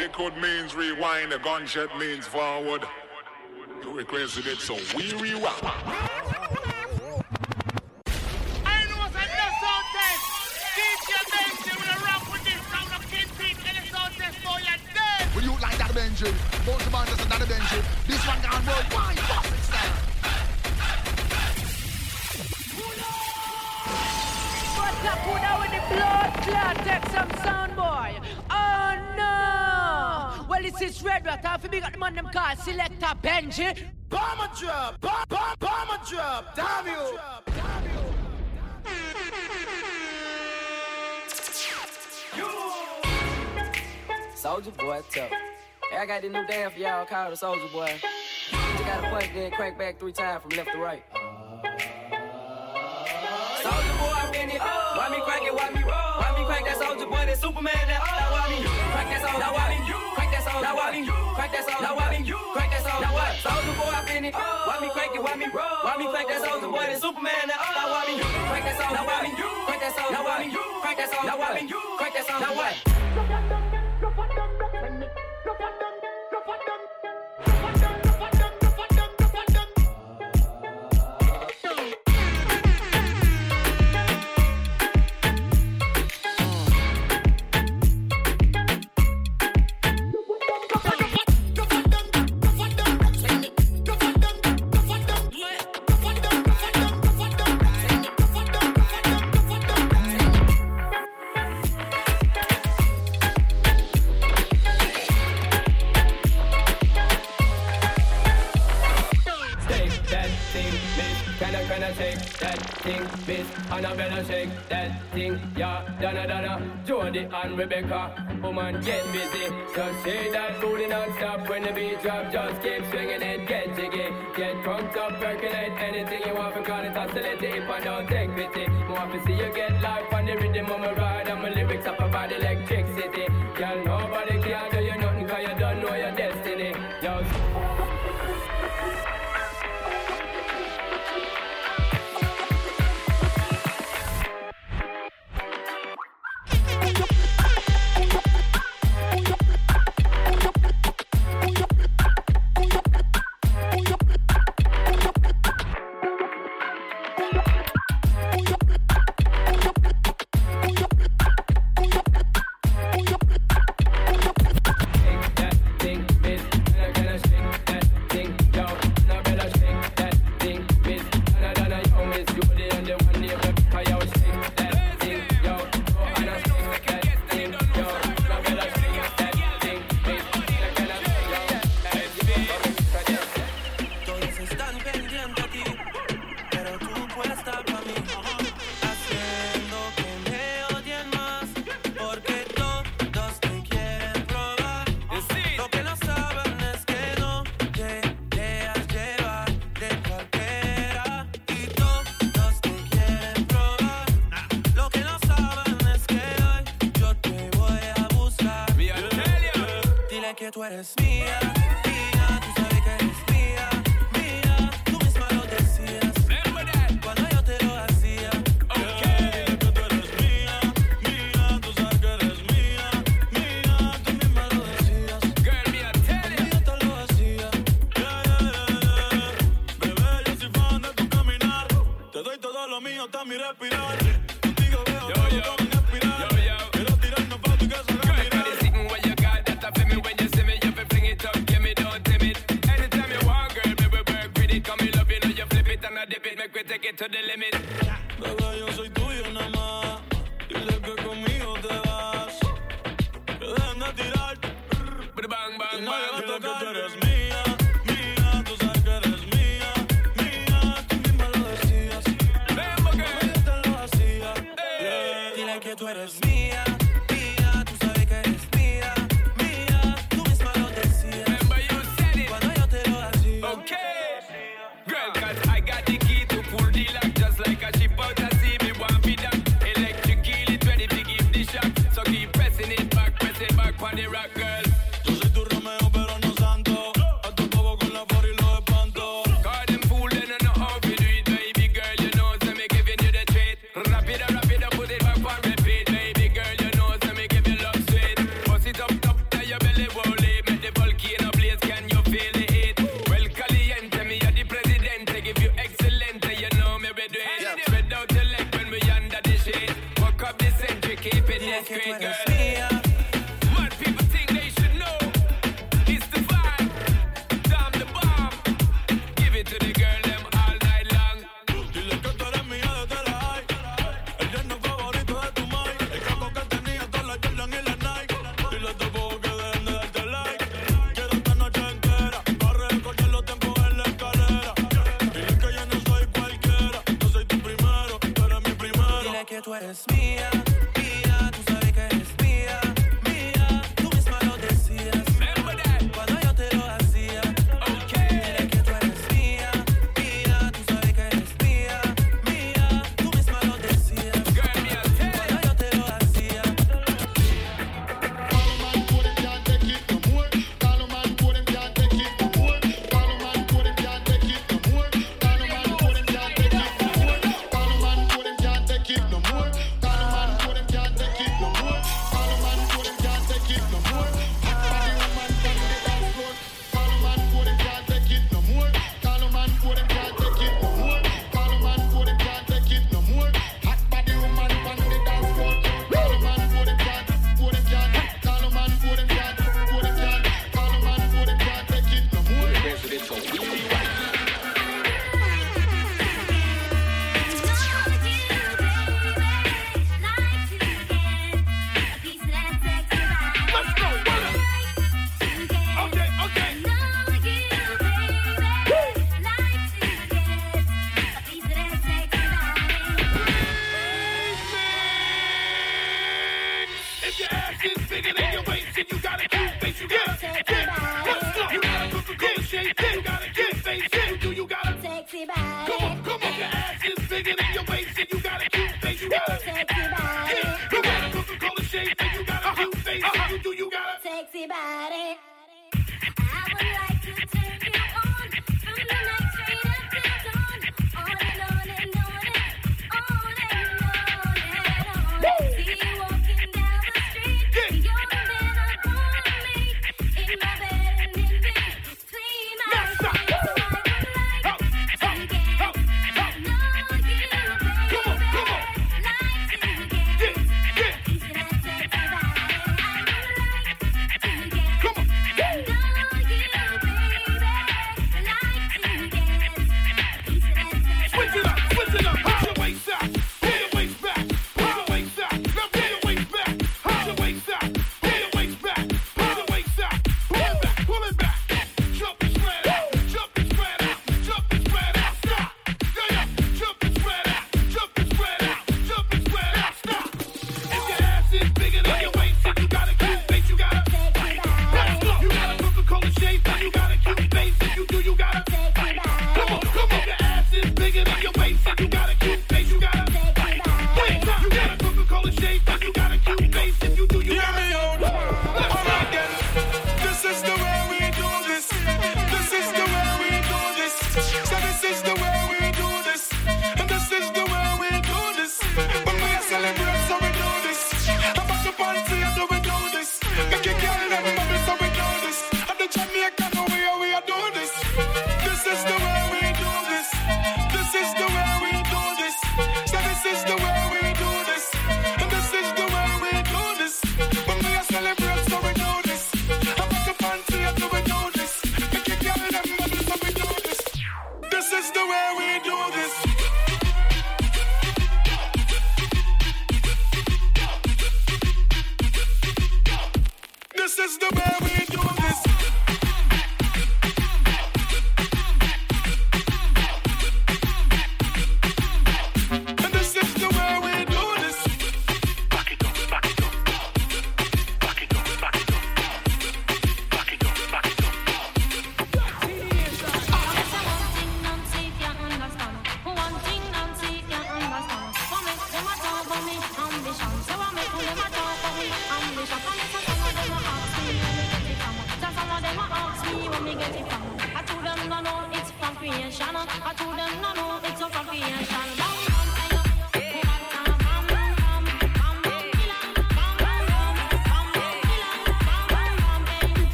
Liquid means rewind, a gunshot means forward. You requested it, so we rewind. I know what's on the sound test. DJ Benji. With a rock with this round of kidney and the sound test for your dead. Will you like that Benji? Both the bands another Benji. This one gone worldwide. Fuck style. What's up, who now with the blood clot? Take some sound, boy. Oh no! Well, this is Red Rat. Half a big at the man them call Selector Benji. Bomber drop, bomb, bomb, bomber drop. Damn you. Soldier boy, tough. Hey, I got this new dance for y'all called the Soldier Boy. You gotta punch, then crank back three times from left to right. Soldier boy, I'm in it. Why me crank it? Why me roll? Why me crank that soldier boy? That Superman. That now why me crank that soldier? Now why me soldier? Now why me crank that soldier? Now why me crank that soldier? Now what? Soldier boy, I'm in it. Why me crank it? Why me? Why me crank that soldier boy? That Superman. That now why me crank that soldier? Now why me crank that soldier? Now why me crank that soldier? Now why me crank that soldier? Now what? Yeah, Donna Donna, Jody and Rebecca, woman get busy. Just shake that booty non-stop when the beat drop. Just keep swinging it, get jiggy, get drunk up, percolate anything you want. Call it oscillate if I don't take pity. More to see you get life on the rhythm of my ride and my lyrics up about electricity. Girl, nobody can do eres mía.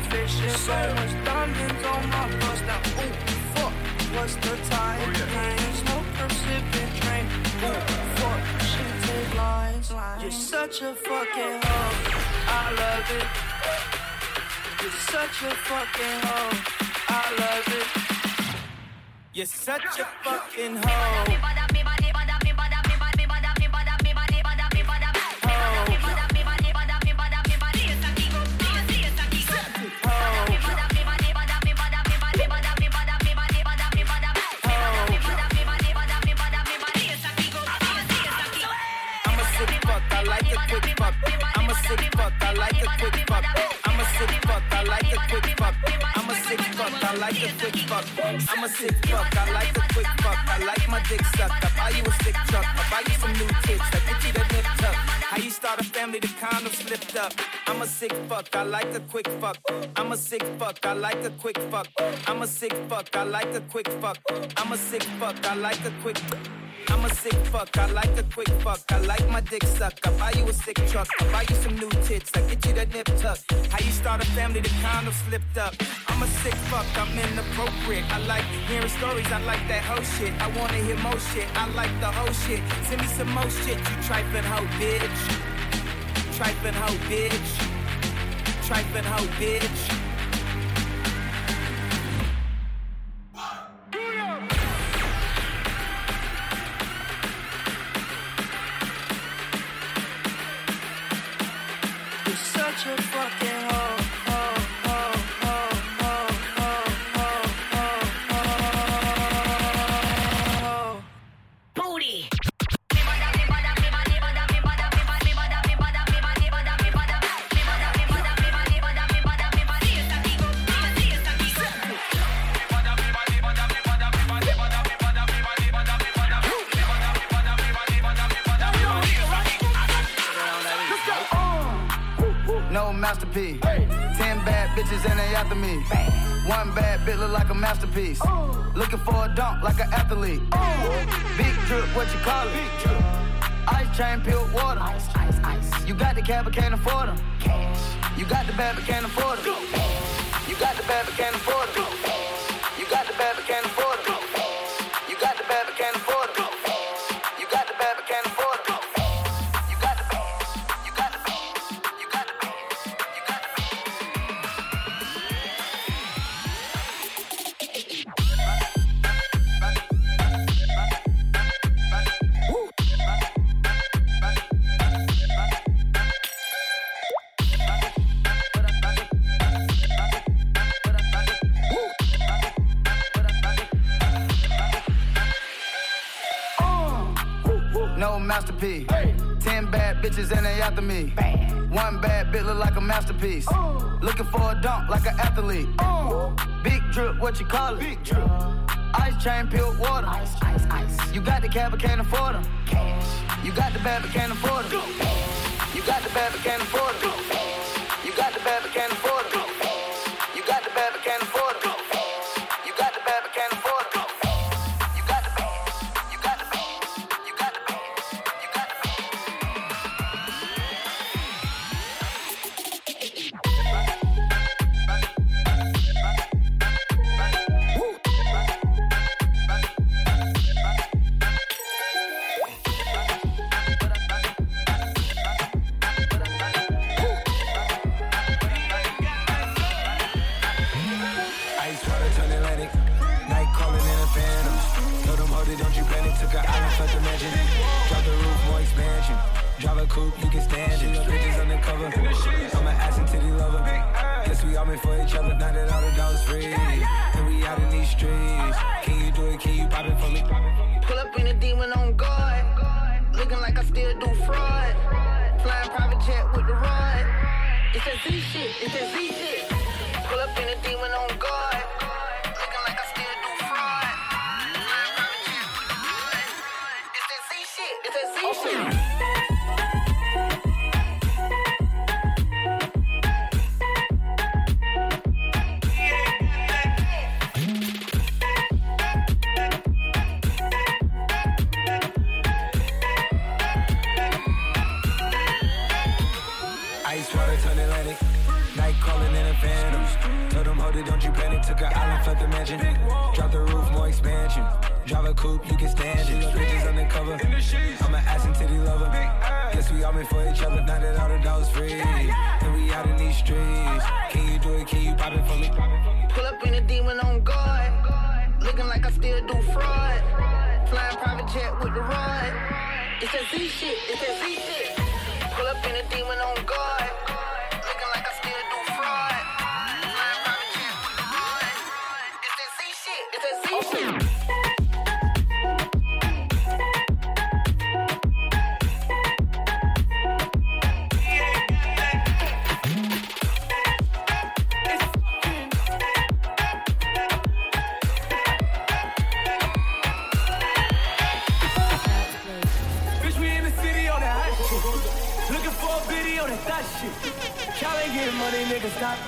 I went fishing. So much diamonds on my bust now. Ooh, fuck, what's the time? Oh, Ain't smoke from sipping train. Ooh, fuck, shit take lines. You're such a fucking hoe. I love it. You're such a fucking hoe. I love it. You're such a fucking hoe. Like a quick fuck. I'm a sick fuck, I like a quick fuck. I'm a sick fuck, I like a quick fuck. I'm a sick fuck, I like a quick fuck. I like my dick sucked. I buy you a stick truck. I buy you some new tits. I get you the nip tuck. How you start a family, the condom slipped up. I'm a sick fuck, I like a quick fuck. I'm a sick fuck, I like a quick fuck. I'm a sick fuck, I like a quick fuck. I'm a sick fuck, I like a quick I'm a sick fuck, I like a quick fuck. I like my dick suck. I buy you a sick truck. I buy you some new tits. I get you the nip tuck. How you start a family, the condom slipped up. I'm a sick fuck, I'm inappropriate. I like hearing stories, I like that whole shit. I wanna hear more shit, I like the whole shit. Send me some more shit, you trifling hoe bitch. Trifling hoe bitch. Trifling hoe bitch. A fucking masterpiece. Looking for a dunk like an athlete. Big drip, what you call it? Big drip. Ice chain, peeled water. Ice, ice, ice. You got the cab, but can't afford them. Cash. You got the bag, but can't afford them. You got the bag, but can't afford them. after me. Bam. One bad bit look like a masterpiece. Ooh. Looking for a dunk like an athlete. Ooh. Big drip, what you call it? Big drip. Uh, ice chain, peeled water. Ice, ice, ice. You got the cab, but can't afford them. Cash. You got the bag, but can't afford them. You got the bag, but can't afford them. You got the bag, but can't afford them.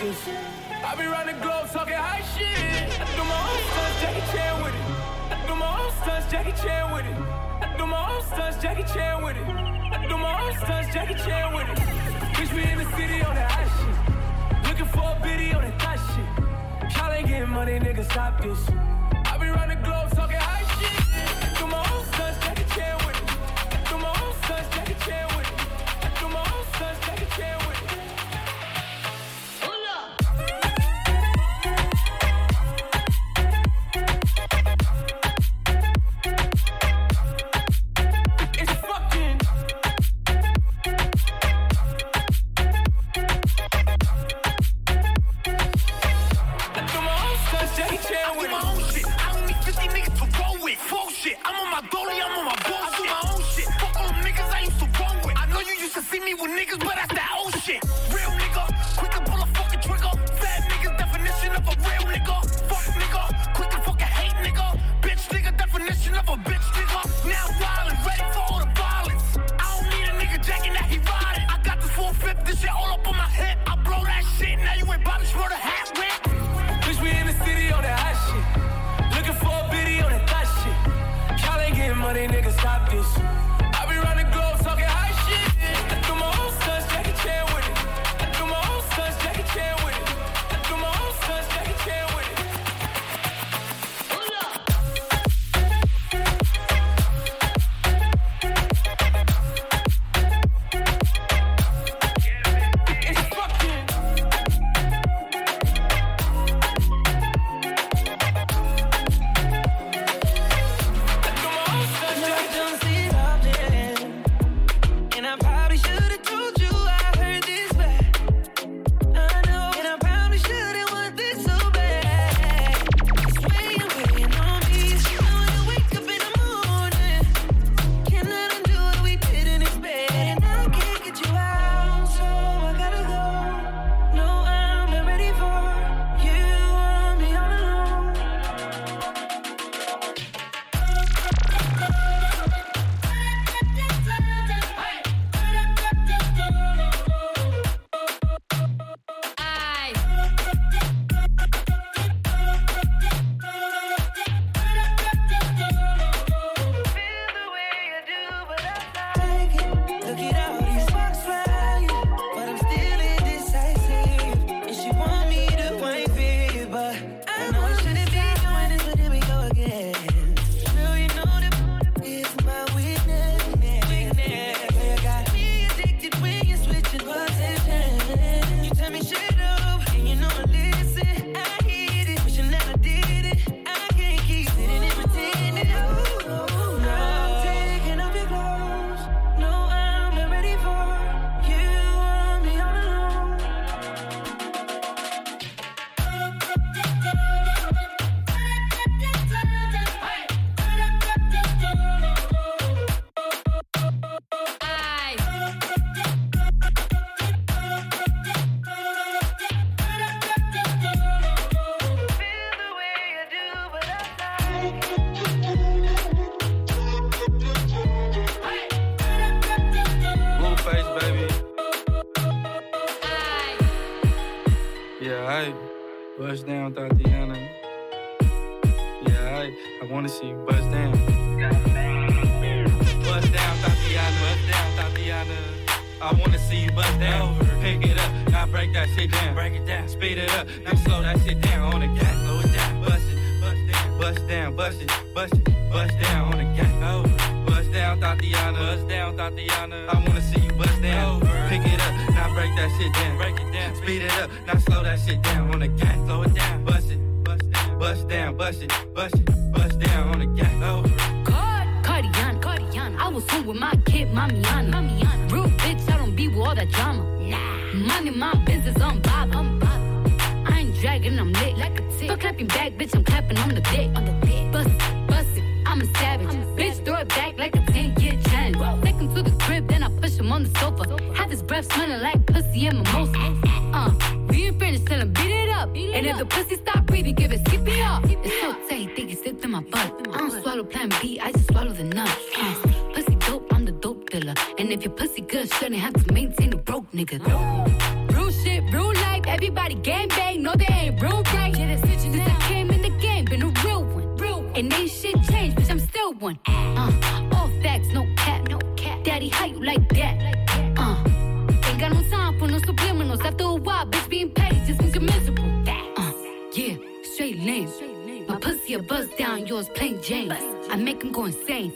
this. I be running the globe talking high shit. I do my own stunts, Jackie Chan with it. I do my own stunts, Jackie Chan with it. I do my own stunts, Jackie Chan with it. I do my own stunts, Jackie Chan with it. Bitch, we in the city on that high shit. Looking for a biddy on that high shit. Y'all ain't getting money, nigga, stop this. I be running the globe talking high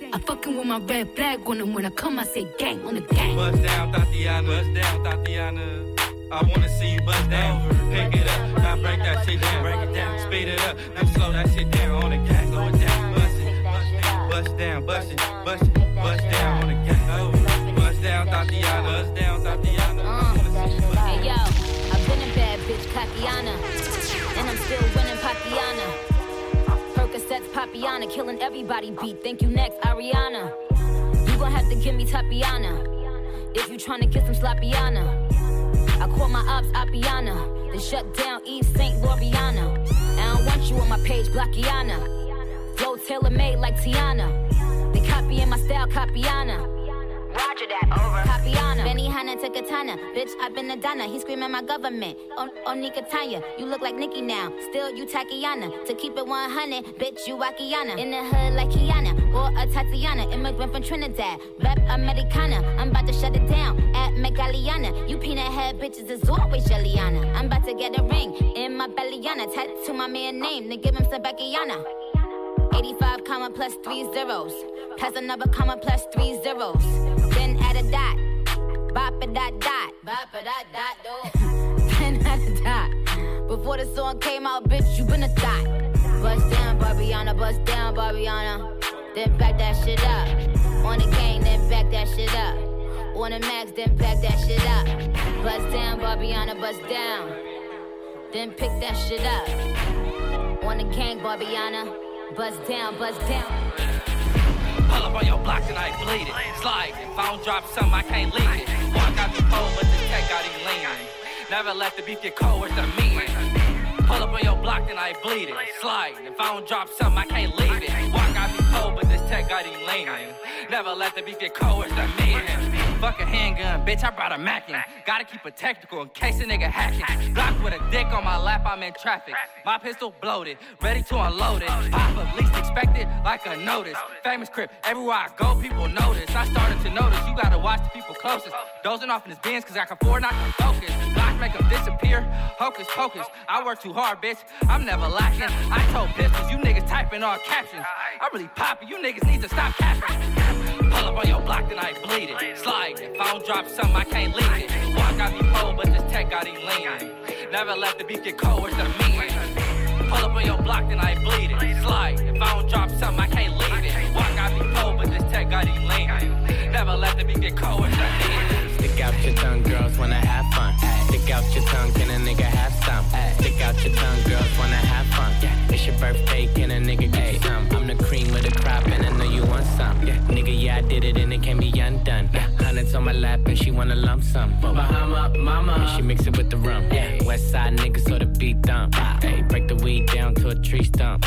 insane. I fucking with my red flag on him when I come, I say gang on the gang. Bust down, Tatiana. Bust down, Tatiana. I wanna see you bust down. Pick it up, now break that shit down. Break it down, speed it up, now slow that shit down on the gas. Slow it down, bust it, bust down, bust it, bust it, bust down on the gas. Bust down, Tatiana. Bust down, uh, Tatiana. I wanna see you bust Hey yo, I've been a bad bitch, Kakiana. And I'm still winning Pakiana. Percocets, Papiana, killing everybody beat. Thank you next, Ariana. You gon' have to give me Tapiana. If you tryna get some Slappiana. I call my ops Appiana. Then shut down Eve St. Loriana. I don't want you on my page, Blackiana. Flow tailor made like Tiana. They copying my style, Capiana. Roger that, over. Capiana. Benihana to Katana. Bitch, I've been a Donna. He screaming my government. On, on Nikatanya. You look like Nicki now. Still, you Takiana. To keep it 100, bitch, you Wakiana. In the hood like Kiana. Or a Tatiana. Immigrant from Trinidad. Rep Americana. I'm about to shut it down. At Megaliana. You peanut head bitches is always Jelliana. I'm about to get a ring. In my bellyana. Tattoo my man name. Then give him some Beckyana. 85 comma plus three zeros. Plus another comma plus three zeros. Then add a dot. Bop a dot dot. Bop a dot dot do. then add a dot. Before the song came out, bitch, you been a thought. Bust down, Barbiana, bust down, Barbiana. Then back that shit up. On the gang, then back that shit up. On the max, then back that shit up. Bust down, Barbiana, bust down. Then pick that shit up. On the gang, Barbiana. Bust down, bust down. Pull up on your block and I bleed it. Slide. If I don't drop something, I can't leave it. Walk out the cold, but the tech got him leaning. Never let the beef get cold with the meeting. Pull up on your block and I bleed it. Slide. If I don't drop something, I can't leave it. Walk out the cold, but this tech got him leaning. Never let the beef get cold with the meeting. Fuck a handgun, bitch, I brought a Mac in. Gotta keep it technical in case a nigga hacking. Block with a dick on my lap, I'm in traffic. My pistol bloated, ready to unload it. Pop up, least expected, like a notice. Famous crip, everywhere I go, people notice. I started to notice, you gotta watch the people closest. Dozing off in his bins, cause I can afford not to focus. Block make them disappear, hocus pocus. I work too hard, bitch, I'm never lacking. I told pistols, you niggas typing all captions. I really poppin', you niggas need to stop capping. Pull up on your block, then I bleed it. Slide. If I don't drop something, I can't leave it. Walk out me cold, but this tech got him leaning. Never let the beef get cold with the meeting. Pull up on your block, then I bleed it. Slide. If I don't drop something, I can't leave it. Walk out me cold, but this tech got him leaning. Never let the beef get cold with the meeting. Stick out your tongue, girls wanna have fun. Stick out your tongue, can a nigga have some? Stick out your tongue, girls wanna have fun. It's your birthday, can a nigga get some? I'm the cream of the crop, and I know you. Nigga, yeah, I did it, and it can't be undone. Uh, hundreds on my lap, and she wanna lump some. Bahama, mama, and she mix it with the rum. Yeah, West side niggas, so the beat dump. Ah. Hey, break the weed down to a tree stump.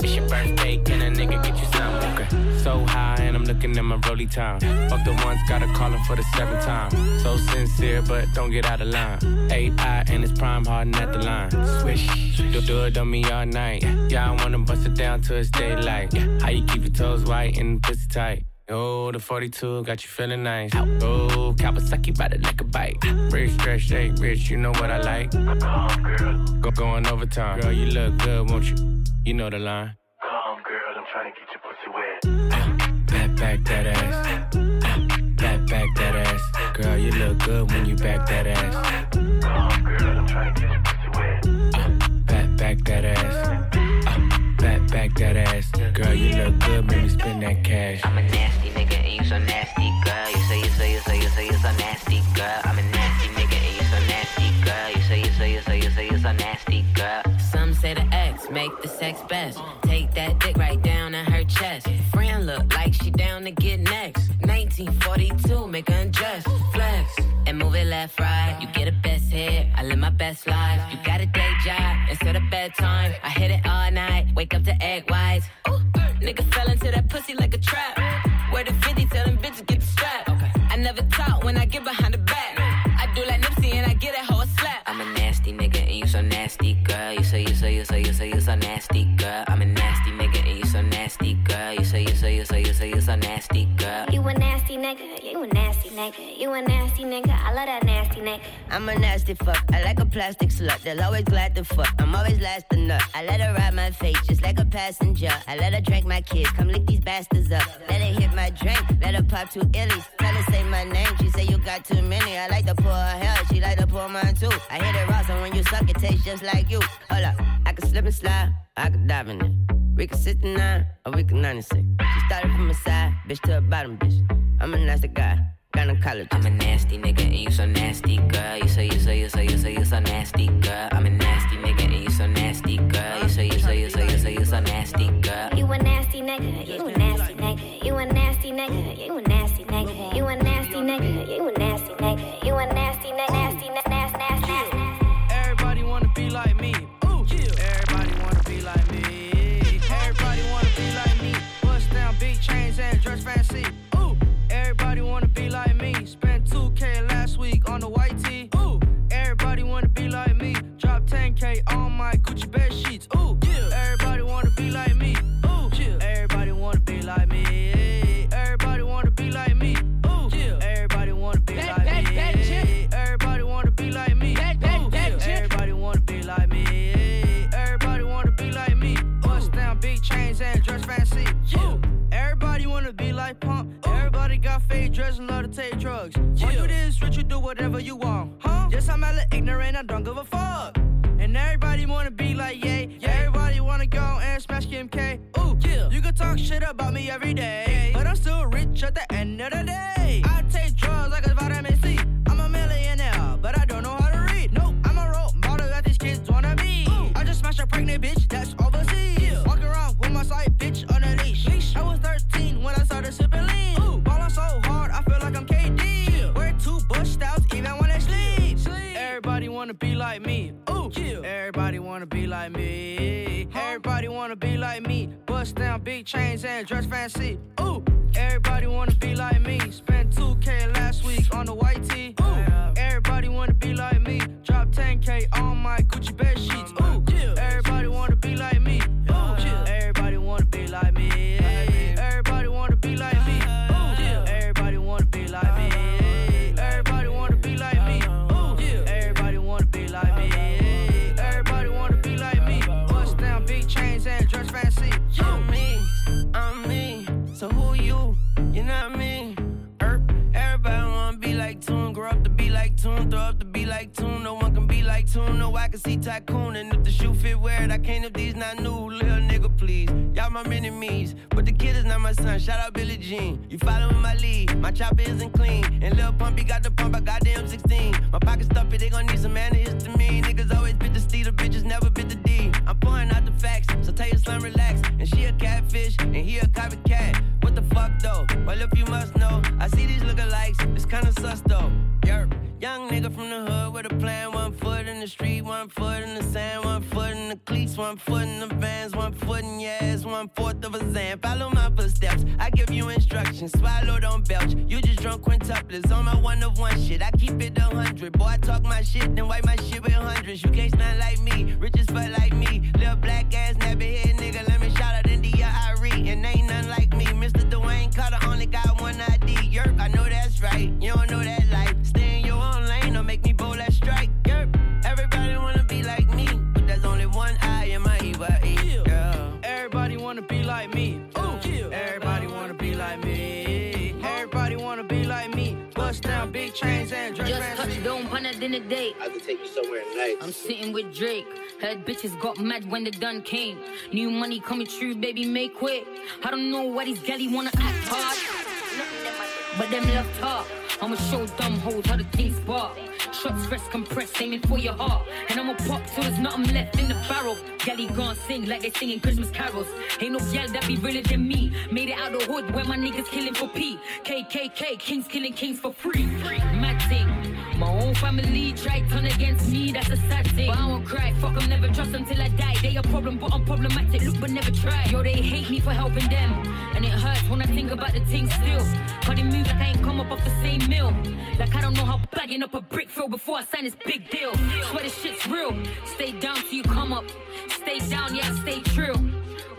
It's your birthday, can a nigga get you some? Okay. So high, and I'm looking at my rolly time. Fuck the ones, gotta call him for the seventh time. So sincere, but don't get out of line. AI and it's prime harden at the line. Swish, do, do it on me all night. Yeah, I wanna bust it down till it's daylight. How you keep your toes white and pussy tight? Oh, the 42 got you feeling nice. Oh, Kawasaki ride it like a bike. Rich, stretch, shake, rich, you know what I like. Go going overtime. Girl, you look good, won't you? You know the line. Come, girl, I'm trying to get your pussy wet. Back, back that ass. Back, back that ass. Girl, you look good when you back that ass. Come, girl, I'm trying to get your pussy wet. Back, back that ass. Uh, back, back that ass. Girl, you look good when you spend that cash. I'm a nasty nigga and you so nasty, sex best. Take that dick right down in her chest. Friend look like she down to get next. 1942, make her undress. Flex and move it left, right. You get a best hit. I live my best life. You got a day job instead of bedtime. I hit it all night. Wake up to egg whites. Ooh, nigga, you a nasty nigga, I love that nasty nigga. I'm a nasty fuck. I like a plastic slut. They'll always glad to fuck. I'm always last nut. I let her ride my face just like a passenger. I let her drink my kids. Come lick these bastards up. Let her hit my drink. Let her pop two illies. Tell her say my name. She say you got too many. I like to pour her hell. She like to pour mine too. I hit it raw, so when you suck, it tastes just like you. Hold up. I can slip and slide. I can dive in it. We can 69 or we can 96. She started from the side, bitch to the bottom, bitch. I'm a nasty guy. Gynecologist. I'm a nasty nigga and you so nasty, girl. You say you say you say you say you so nasty, girl. I'm a nasty nigga whatever you want. Huh? Yes, I'm hella ignorant, I don't give a fuck. And everybody wanna be like yeah, yeah. Everybody wanna go and smash Kim K. Ooh, you can talk shit about me every day. Down big chains and dress fancy. Tycoon, and if the shoe fit, wear it. I can't if these not new. Little nigga, please. Y'all my enemies. But the kid is not my son. Shout out Billie Jean. You following my lead. My chopper isn't clean. And Lil Pumpy got the pump. I got the M16. My pockets stuffy. They gon' need some antihistamine. Niggas always bit the C. The bitches never bit the D. I'm pouring out the facts. So tell your son relax. And she a catfish. And he a copycat. What the fuck though? Well, if you must know, I see these lookalikes. It's kinda sus though. Yerp. Young nigga from the hood with a plan. The street, one foot in the sand, one foot in the cleats, one foot in the vans, one foot in your ass, one fourth of a zan. Follow my footsteps. I give you instructions. Swallow, don't belch. You just drunk quintuplets on my one of one shit. I keep it a hundred. Boy, I talk my shit, then wipe my shit with hundreds. You can't stand like me, rich fuck like me. Little black ass, nappy head me. Down big chains and dress Just fancy. touched on on a dinner date. I can take you somewhere nice. I'm sitting with Drake. Heard bitches got mad when the gun came. New money coming true, baby, make quick. I don't know why these galley wanna act hard. But them love talk. I'ma show dumb hoes how the things spark. Shots fresh compressed, aiming for your heart. And I'ma pop till there's nothing left in the barrel. Galley gon' sing like they singing Christmas carols. Ain't no gal that be realer than me. Made it out the hood where my niggas killing for P. KKK, kings killing kings for free. Mad thing. My own family tried turn against me, that's a sad thing. But I won't cry, fuck 'em, never trust them till I die. They a problem, but I'm problematic, look but never try. Yo, they hate me for helping them. And it hurts when I think about the thing still. But they move like I ain't come up off the same mill. Like I don't know how bagging up a brick feel before I sign this big deal. Swear this shit's real. Stay down till you come up. Stay down, yeah, stay true.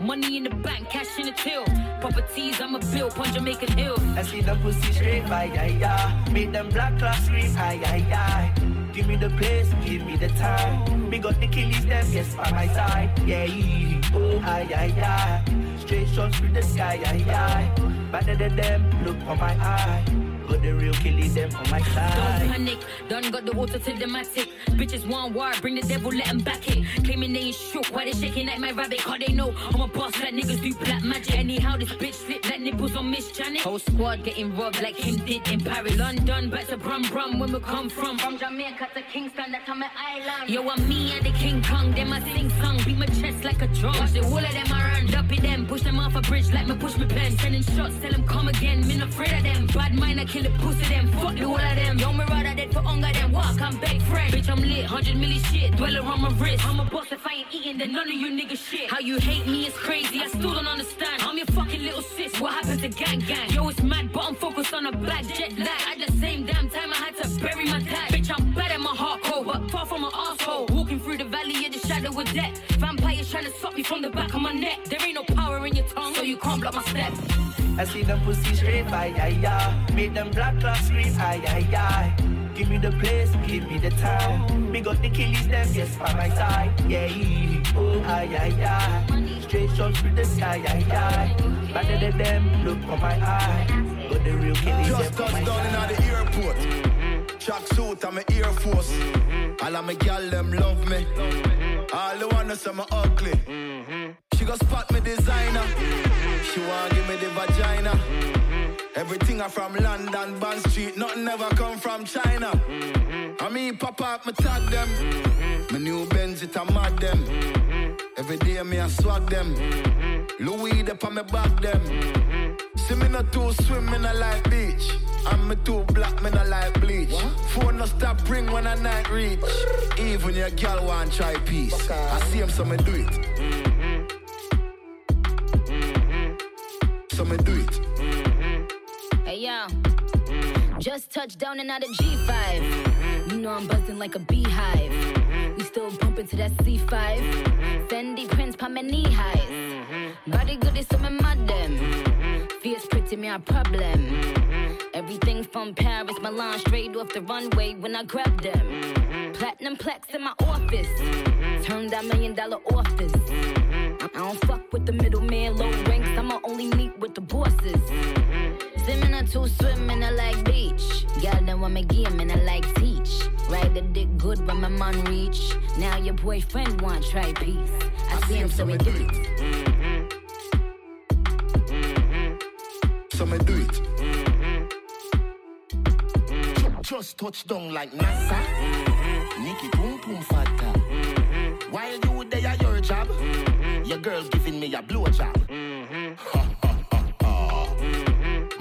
Money in the bank, cash in the till. Properties, I'm a bill, on Jamaican Hill. I see the pussy straight, aye, aye, aye. Make them black clocks scream, aye, aye, aye. Give me the place, give me the time. Me got the killies, them, yes, by my side. Yeah, oh, yeah, oh, aye, aye, aye. Straight shots through the sky, aye, aye. Better than them, look on my eye. Got the real killies, them on my side. Don't panic, done got the auto to the matic. Bitches want war, bring the devil, let 'em back it. Claiming they ain't shook, why they shaking like my rabbit? Cause they know I'm a boss like niggas do black magic. Anyhow, this bitch slip like nipples on Miss Janet. Whole squad getting robbed like him did in Paris. London, back to Brum Brum, when we come from. From Jamaica to Kingston, that's on my island. Yo, I'm me and the King Kong, them I sing song, beat my chest like a drum. Watch the whole of them around, dumpy them, push them off a bridge like me push me pen. Sending shots, tell them come again, me not afraid of them. Bad mind, I kill the pussy them, fuck the whole of them. Yo, me rather dead for hunger than walk, I'm big friend. Bitch, I'm lit, 100 milli shit, dweller on my wrist. I'm a boss if I ain't eating, then none of you niggas shit. How you hate me is crazy, I still don't understand. I'm your fucking little sis, what happened to gang gang? Yo, it's mad, but I'm focused on a bad jet lag. At the same damn time, I had to bury my dad. Bitch, I'm bad at my heart cold, but far from an asshole. Walking through the valley of the shadow of death. Vampires trying to stop me from the back of my neck. There ain't no power in your tongue, so you can't block my steps. I see them pussy straight, aye, aye, aye. Make them black clocks scream, aye, aye, aye. Give me the place, give me the time. Me got the killies, them, yes, by my side. Yeah, yeah, oh, aye, aye, aye. Straight shots through the sky, aye, aye. Better than them, look on my eye. Got the real killies, Just by touched down in the airport. Mm-hmm. Track suit, I'm an Air Force. Mm-hmm. All of my gal them love me. All the wanna say me ugly. Mm-hmm. She go spot me designer. She want give me the vagina. Everything I from London, Bond Street, nothing ever come from China. I mean, pop up, me tag them. My new Benz, it a mad them. Every day me I swag them. Louis, they on me back them. See me not too swim, me not like beach. I'm me too black, me not like bleach. Phone no stop ring when I night reach. Even your girl want try peace. I see him, so me do it. So me do it. Mm-hmm. Hey yo, mm-hmm. just touched down and out of G5. Mm-hmm. You know I'm buzzing like a beehive. We still bumping to that C5. Fendi prints pa my knee highs. Body good is some mad them. Fierce pretty me a problem. Everything from Paris, Milan, straight off the runway when I grab them. Platinum plaques in my office. Turn that million dollar office. I don't fuck with the middleman, low ranks. I'ma only meet with the bosses. Swimming or two, swimming I like beach. Gal don't want me game and I like teach. Ride the dick good, when my man reach. Now your boyfriend want try peace. I, I see him, so we do it. Mm-hmm. Mm-hmm. Mm-hmm. So me do it. Just touch down like NASA. Mm-hmm. Nicky boom boom fatta. Mm-hmm. Wild the girls giving me a blowjob. Mm-hmm.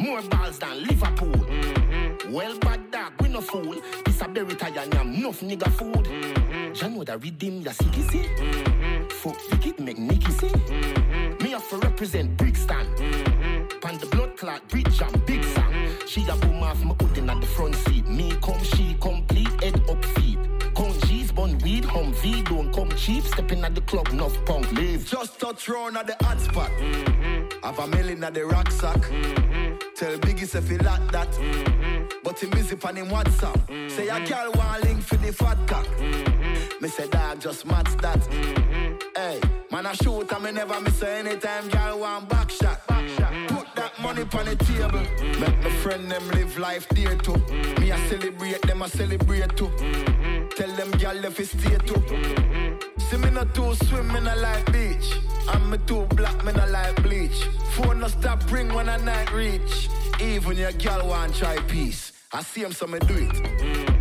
More balls than Liverpool. Mm-hmm. Well, bad dog, we no fool. This a berry tie and I'm enough nigga food. Mm-hmm. You know the redeem ya see, see. Mm-hmm. Fuck the make Nicky see. Mm-hmm. Me have to represent Brixton. Mm-hmm. Pan the blood clot, bridge and big song. Mm-hmm. She a boom off my pudding at the front seat. Me come, she complete, head up feet. Congees, bun weed, Humvee, don't cheap, stepping at the club, no punk. Leave. Just touch round at the hot spot. Mm-hmm. Have a million at the rucksack. Mm-hmm. Tell Biggie say feel like that. Mm-hmm. But he busy on him WhatsApp. Mm-hmm. Say a girl want link for the fat cock. Mm-hmm. Me say dog just match that. Mm-hmm. Hey, man I shoot and me never miss anytime girl want back shot. Back shot. Mm-hmm. Put that money on the table. Mm-hmm. Make my friend them live life dear too. Mm-hmm. Me I celebrate them I celebrate too. Mm-hmm. Tell them girl if it stay too. Mm-hmm. See me not do swim, in I like beach. I'm a do black, man, I like bleach. Phone no stop ring when I night reach. Even your girl want try peace. I see him, so me do it. Mm.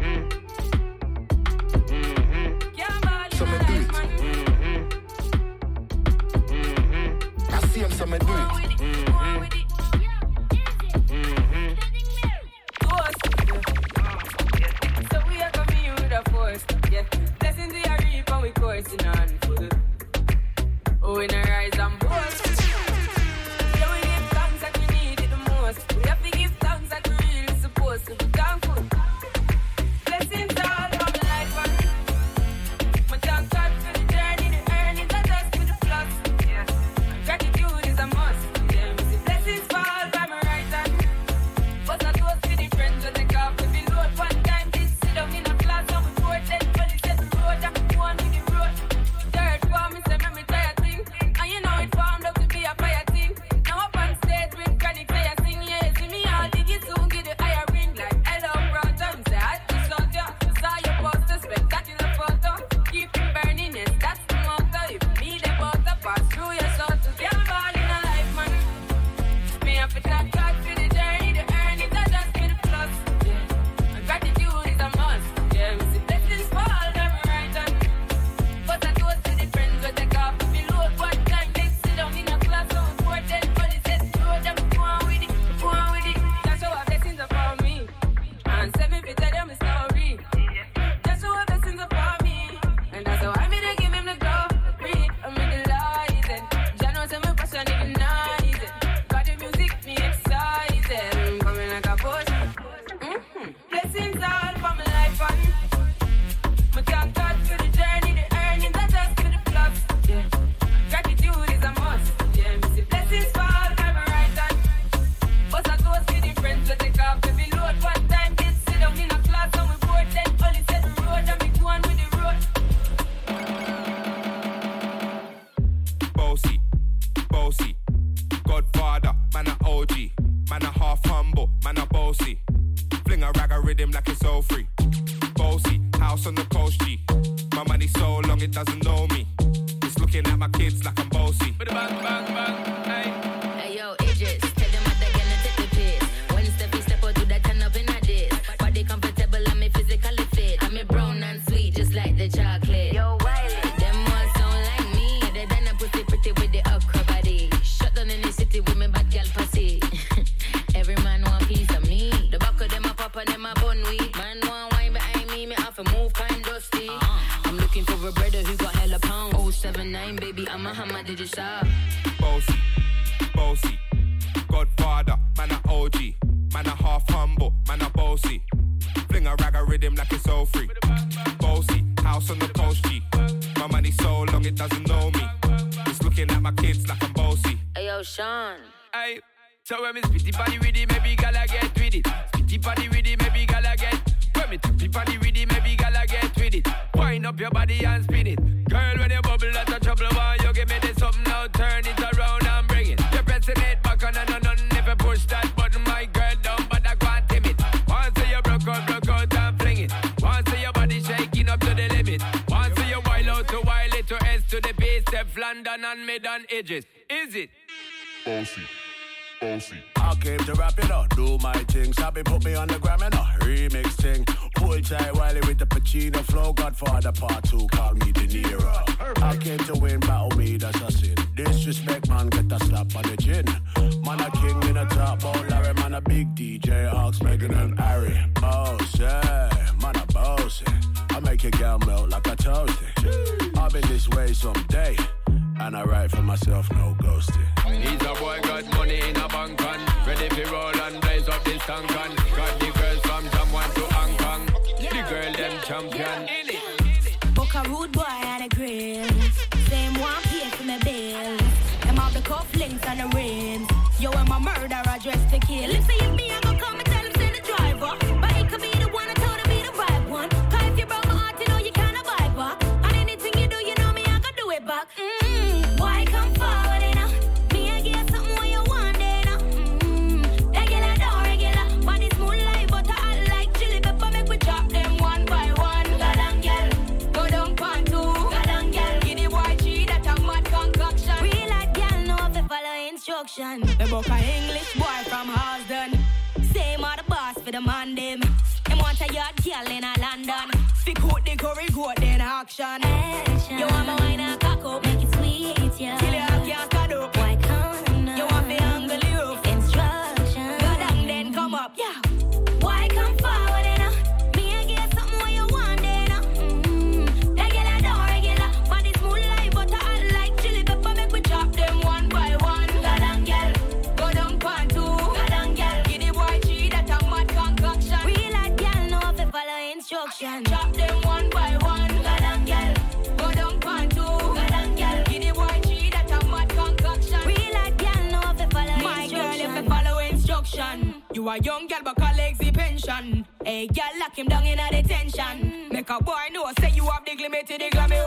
A young girl, but colleagues the pension. Hey, girl, lock him down in a detention. Make a boy know, say you have the glimmer to the glammy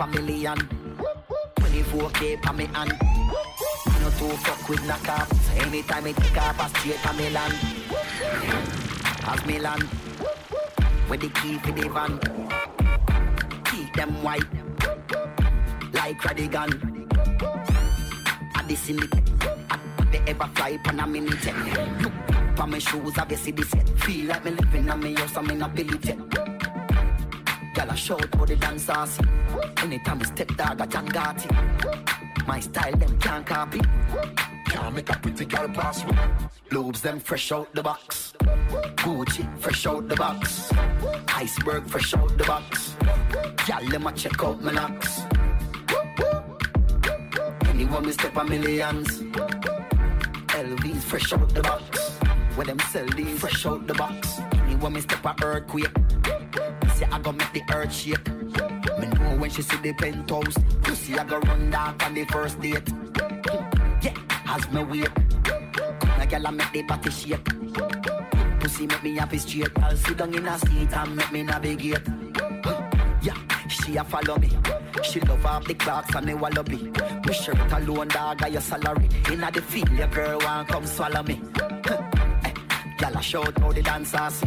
A million. 24k pa me hand. Me no too fuck with knockoff. So anytime me take off, I straight pa me land. As me land, with the key for the van. Keep them white, like Radigan. At the cynic, they ever fly pan a minute. Look, pa me shoes, I see the set. Feel like me living on me house, I'm in a village. Girl, I shout for the dance. Anytime I step dog, I John Gotti. My style, them can't copy. Can't make a pretty girl pass me. Lobes, them fresh out the box. Gucci, fresh out the box. Iceberg, fresh out the box. Girl, let me check out my locks. Anyone me step a millions. LVs, fresh out the box. Where them sell these, fresh out the box. Anyone me step a earthquake. Say I go make the earth shake. Me know when she see the penthouse. Pussy I go run down on the first date. Yeah, as me wait. A girl I make the body shake. Pussy make me happy straight. I'll sit down in a seat and make me navigate. Yeah, she a follow me. She love up the clocks and the wallaby. Me shirt alone, dog, got your salary. Inna the field, your girl want come swallow me. Girl, I shout how the dancers.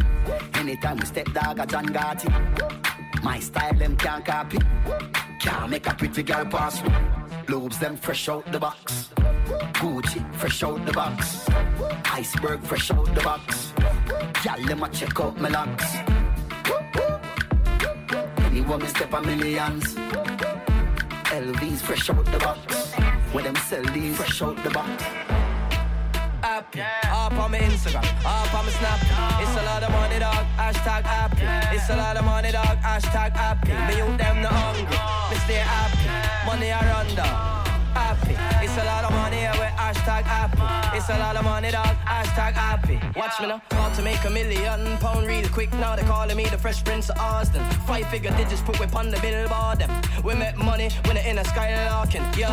Anytime we step dog, a John Gotti. My style, them can't copy. Can't make a pretty girl pass me. Lobes, them fresh out the box. Gucci, fresh out the box. Iceberg, fresh out the box. Girl, let me check out my locks. Anyone me step a millions. LVs, fresh out the box. Where them sell these, fresh out the box. Up on my Instagram, up on my Snap. It's a lot of money, dog. Hashtag happy. It's a lot of money, dog. Hashtag happy. Me you them the hungry. Me stay happy. Money I run down. happy. It's a lot of money, yeah, hashtag happy. It's a lot of money, dog, hashtag happy. Watch me now, how to make a million pound real quick. Now they're calling me the Fresh Prince of Austin. Five figure digits put whip on the billboard. Them. We make money when they're in the sky larking. Yo,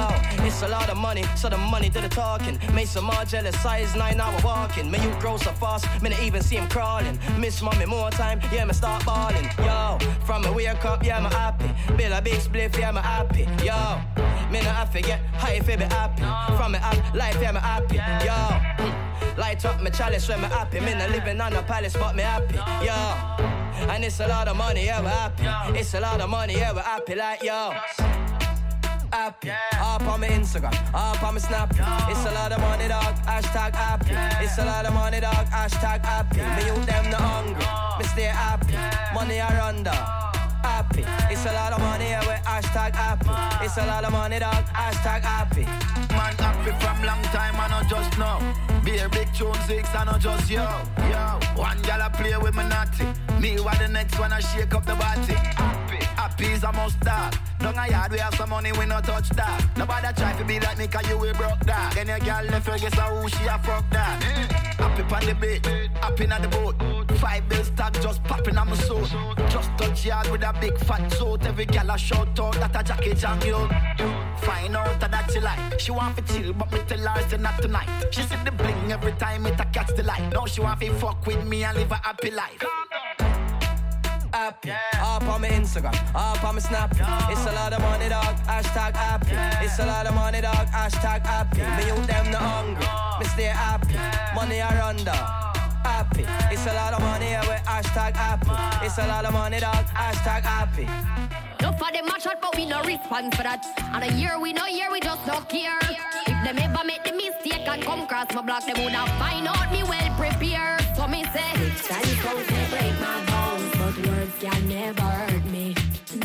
it's a lot of money, so the money do the talking. Make some more jealous, size nine hour walking. Me you grow so fast, me not even see him crawling. Miss mommy more time, yeah, me start balling. Yo, from a wake up, yeah, me happy. Bill a big spliff, yeah, me happy. Yo, me not have to get high if it be happy. From me up, life, yeah, me happy. Yo, light up my chalice when me happy. Me not living on a palace, but me happy. Yo, and it's a lot of money, yeah, we happy. It's a lot of money, yeah, we happy. Like yo. Happy, up on my Instagram, up on my Snap. It's a lot of money, dog. Hashtag happy. It's a lot of money, dog. Hashtag happy. Me you them the hungry. Me stay happy. Money I run dog happy. It's a lot of money, yeah, we hashtag happy. It's a lot of money, dog, hashtag happy. Man happy from long time, I not just now. Be a big tune six, I not just yo. Yo, one gal I play with me naughty. Me while the next one I shake up the body. Happy, happy is a must dog. Down a yard we have some money, we no touch that. Nobody try to be like me, cause you we broke that. Then your gal left her, guess who she a fuck that. Happy on the beat, happy on the boat. Five bills tag just popping on my soul. Just touch yard with a big fat suit. Every girl a shout out that a jacket and you. Find out that she like. She want to chill, but me tell her say not tonight. She see the bling every time it a catch the light. Now she want to fuck with me and live a happy life. Happy, up on my Instagram, up on my Snap. It's a lot of money, dog. Hashtag happy. It's a lot of money, dog. Hashtag happy. Me you them the hungry. Me stay happy. Money I run dog. Happy. It's a lot of money, yeah, we hashtag happy. It's a lot of money, dog. Hashtag happy. No for them match out, but we no respond for that. And a year we no year, we just don't care. If them ever make the mistake and come cross my block, they would have find out me well prepared. So me say, it's Time comes to break my bones, but words can never hurt me.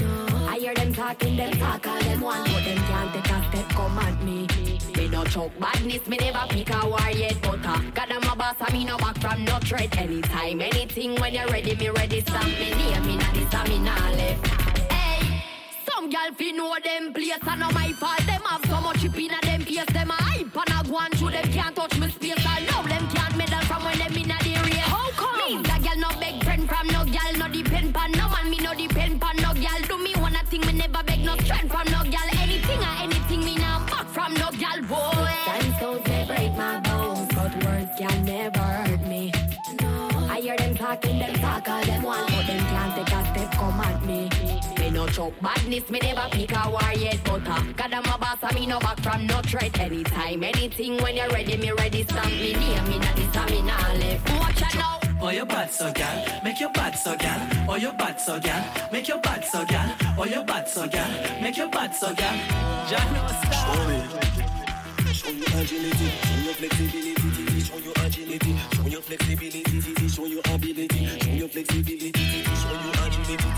No, I hear them talking, them talk all them want, but them can't take a step come at me. me no choke badness, me never pick a war yet. But uh, God I'm a boss, and me no back from no threat. Anytime, anything, when you're ready, me ready. Stamp me name, me not this, me not left. Hey, some gal fi know them place, and no my fault. Them have so much chip in a them face. Them a hype and a go on through them can't touch me space. Talking, them talk all them want, but them can't take a step come at me. Me no choke badness, me never pick a war yet. But uh, God I'm a boss, and me no back from no threat. Anytime, anything, when you're ready, me ready. Stamp me name, me not this, and me not left. Watch out now. Oh, your bad so gal, make your bad so gal. Oh, your bad so gal, make your bad so gal. Oh, your bad so gal, make your bad so gal. Jack no star. Show your agility, show your flexibility, show your agility, show your flexibility, show your ability, flexibility, show your agility.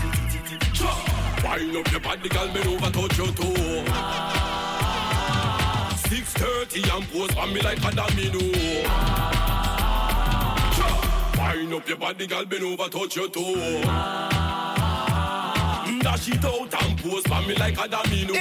Wind up your body, girl, bend over, touch your toe. 630 and pose for me like a domino. Wind up your body, girl, bend over, touch your toe. Dash it out and pose for me like a domino.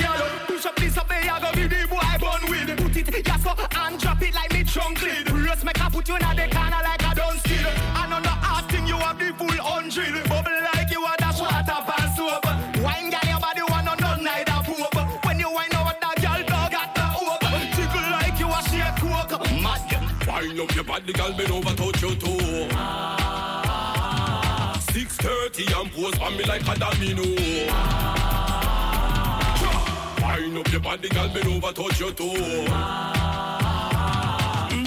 Girl, push up this up there, I go be the boy born with Put it, yes, and drop it like me trunk lid make I put you in the corner like a done still And on the hard thing, you have the full hundred. Bubble like you are dash water pass soap. Wine, girl, your body one on none neither poop. When you wine out, that girl dog got the hope. Tickle like you a shake coke. Mad, Wind up your body, girl, bend over, touch your toe. 630 and pose for me like a domino. Wind up your body, girl, bend over, touch your toe.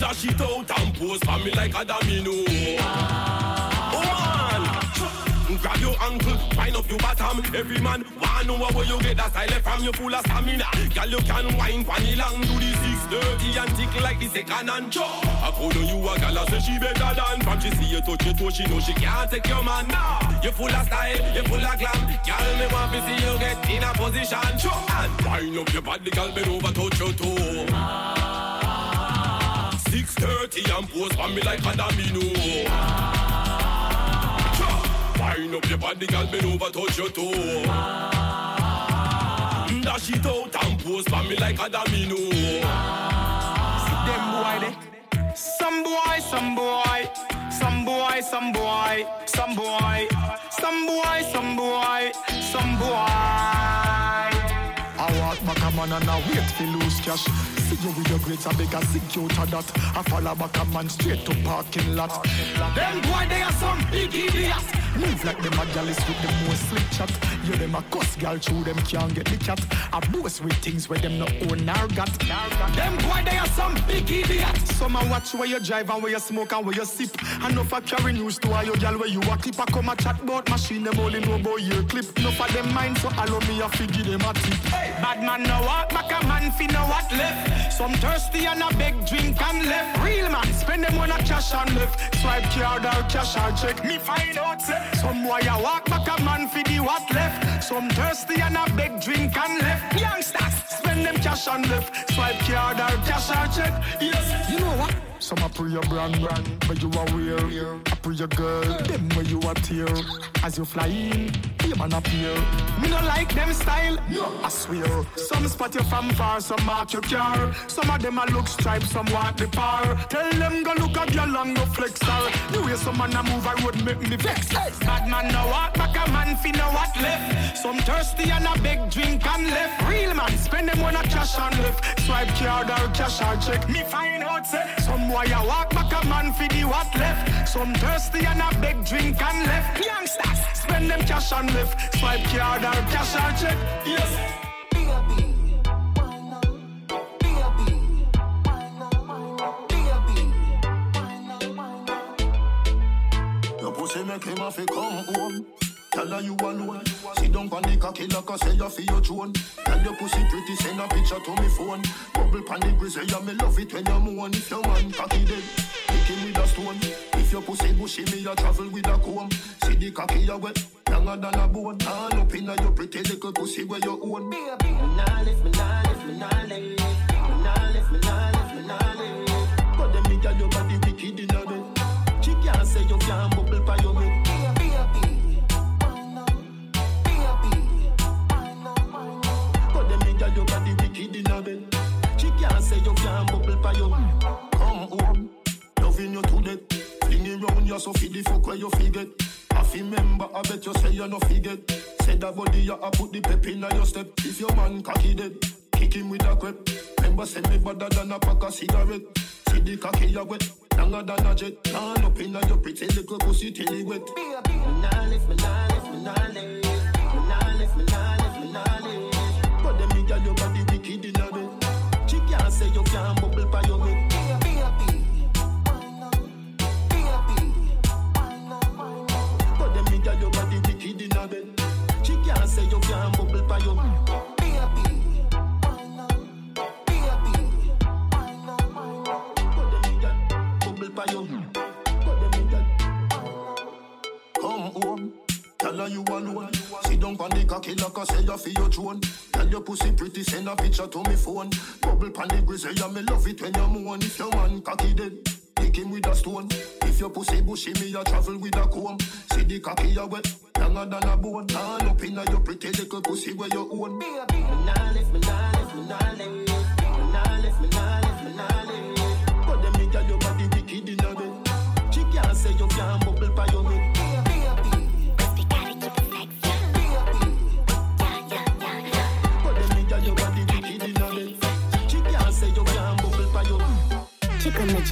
Dash it out and pose for me like a domino. Oh, Woman, grab your ankle, wind up your bottom. Every man wanna know where you get that style from. You full of stamina, girl. You can wine funny long do the six thirty and tick like the second and jaw. I put on you a gal say she better than from she see you touch your toe, she know she can't take your man. Nah, you full of style, you full of glam. Girl, me want to see you get in a position. Sure. And wind up your body, girl, bend over, touch your toe. 630 and pose for me like a domino. Wind up your body, girl, bend over, touch your toe. Lash it out and post for me like a domino. See Them boy they. Some boy, some boy, some boy, some boy, some boy, some boy, some boy, some boy. I walk back a man and I wait for lose cash. See you with your grades, a secure to that. I follow back a man straight to parking lot. Them boy, they are some big idiots. Move like them a gallus with the most slick chat. You them a cuss gal through them can't get the cat. I boast with things where them no own nor got. Them boy, they are some big idiots. Some a watch where you drive and where you smoke and where you sip. And no for carry news to all your gal where you a clip. I come a chat about machine, them only know about your clip. No for them mind, so allow me a figure them a tip. Bad man no walk back a man fi no what left. Some thirsty and a big drink and left. Real man spend them on a cash and left. Swipe card or cash or check. Me find out say some boy a walk back a man fi the what left. Some thirsty and a big drink and left. Youngsters spend them cash and left. Swipe card or cash or check. Yes, you know what? Some a pre your brand, brand, but you are real. I pre your girl, them where you are tear. As you fly in, you man appear. Me no like them style, I swear. Some spot you from far, some mark your car. Some of them a look stripe, some want the par. Tell them go look at your long go flex. You hear some man a move, I would make me vex. Bad man no walk back a man fi no what left. Some thirsty and a big drink and left. Real man spend them on a cash and left. Swipe card or cash or check. Me find out say some boy a walk back a man fi the what left. Some thirsty and a big drink and left. Youngsters spend them cash and left. Swipe card or cash or check. Yes. Your pussy make him have to come home. Tell her you alone. Down on the cocky like I say you for your throne. Tell your pussy pretty, send a picture to me phone. Bubble pan the grizzly, yeah, me love it when you moan. If your man cocky dead, pick him with a stone. If your pussy bushy, me a travel with a comb. See the cocky you wet, younger than a bone. All up in your pretty little pussy where you own. Me nah lift, me nah lift, me nah lift. Me nah lift, me nah lift, me nah lift. But them me your body wicked in a bed. She can't say you can't bubble by your head. But them me your body wicked in a bed. She can't say you can't bubble by your Come home, loving you to death. Fling around you so feed the fuck where you forget. Half member, I bet you say you no forget. Say that body you a put the pep in your step. If your man cocky dead, kick him with a crep. Remember send me better than a pack of cigarette. See the cocky you wet, younger than a jet. Turn up in your pretty little pussy till it wet. Me nah lift, me nah lift, me nah lift. Me nah lift, me nah lift, I say you for your throne. Tell your pussy pretty, send a picture to me phone. Bubble pan the grizzly, yeah, me love it when you moan. If your man cocky dead, pick him with a stone. If your pussy bushy, me a travel with a comb. See the cocky you wet, younger than a bone. All up in your pretty little pussy where you own. Me nah lift, me nah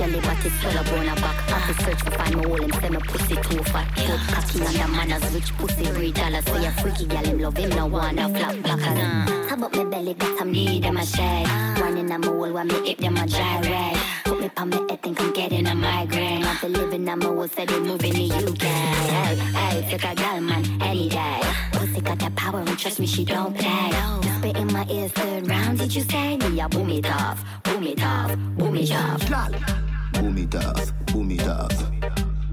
Me jelly, but it's full of bone back. Have to search to find my hole, him say my pussy too fat. Put cocky on the manners, rich pussy read dollars. Say a freaky gal, him love him, no wanna flap back. Top up my belly, got some need, them a shade. One in a mole, while me hip, them a dry rag. Put me on my head, think I'm getting a migraine. After living, I'm a said they moving to UK. Hey, hey, take a gal, man, any day. Pussy got the power, and trust me, she don't play. Spit in my ears, third round, did you say? Me, I boom it off, boom it off, boom it off. Boom it off, boom it off,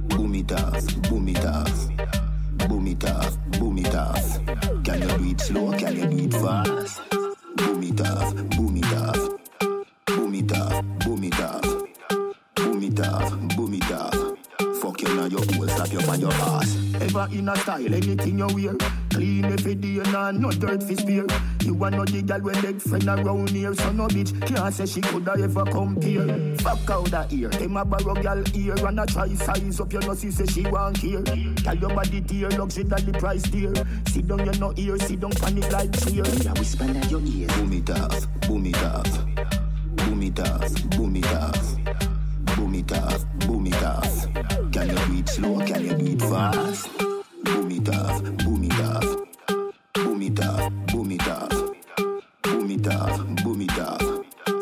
boom it off, boom it off, boom Fuck you now, your whole slap you on your ass. Ever in a style, anything you wear. Clean every day, nah, no dirt fi spear. You want no the gal when they friend around here. So no bitch can't say she coulda ever compare. Fuck out that ear, them a borrow gal ear and a try size up your nussy say she want care. Tell your body dear, luxury that the price dear. Sit down, you no ear, sit down, panic like cheer. Yeah, whisper in your ear. Boom it off, boom it off, boom it off, boom it off, boom it off boom it off. Can you do it slow? Can you do it fast? Boom it off, boom it off. Boom it off, boom it off. Boom it off, boom it off.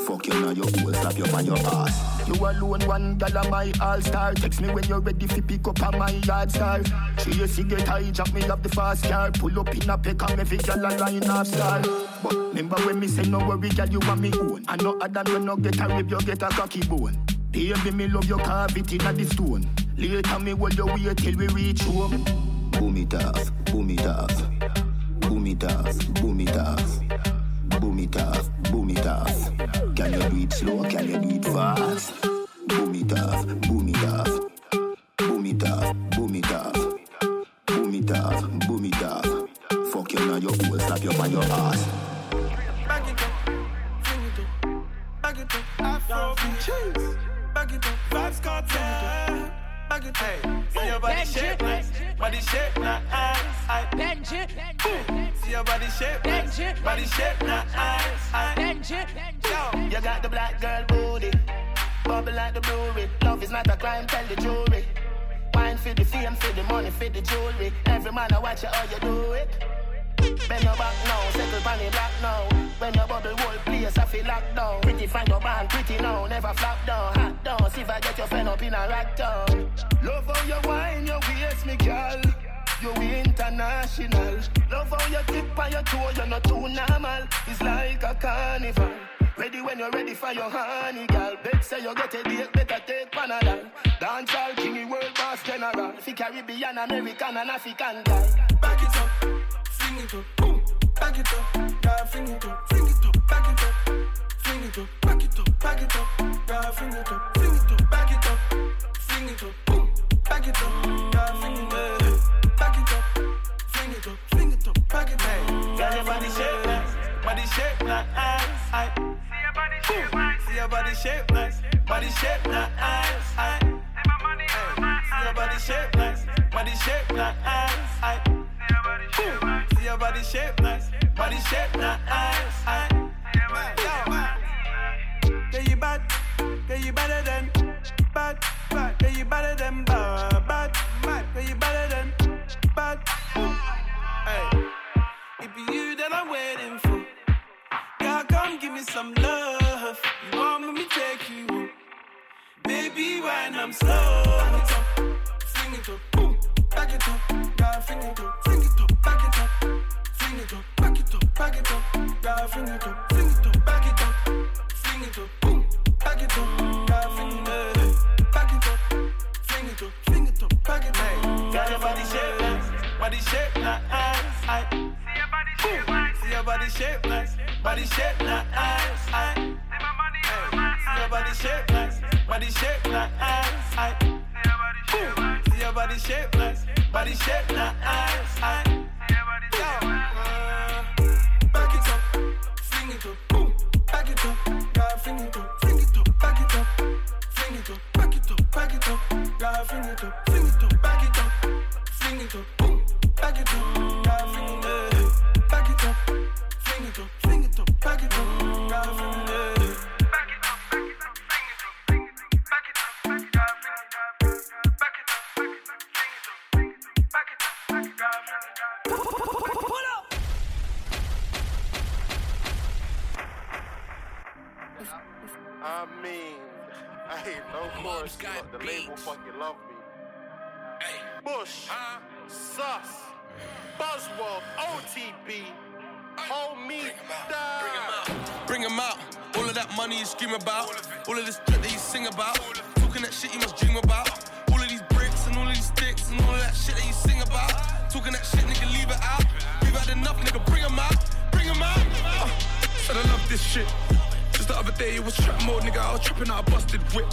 Fuck you now, your whole slap you on your ass. You alone, one dollar, my all star. Text me when you're ready to pick up on my yard star. She a cigarette, I jump me up the fast car. Pull up in a pick, I'm every girl a line up star. But remember when me say no worry, girl, you want me own. I know Adam, you no get a rib, you get a cocky bone. Baby, me love your carve it inna the stone. Later me hold your weight till we reach home. Boom it off, boom it off, boom it off, boom it off, boom it off, boom it off. Can you do it slow? Can you do it fast? Boom it off, boom. American and African. finit tout. Tripping out a busted whip.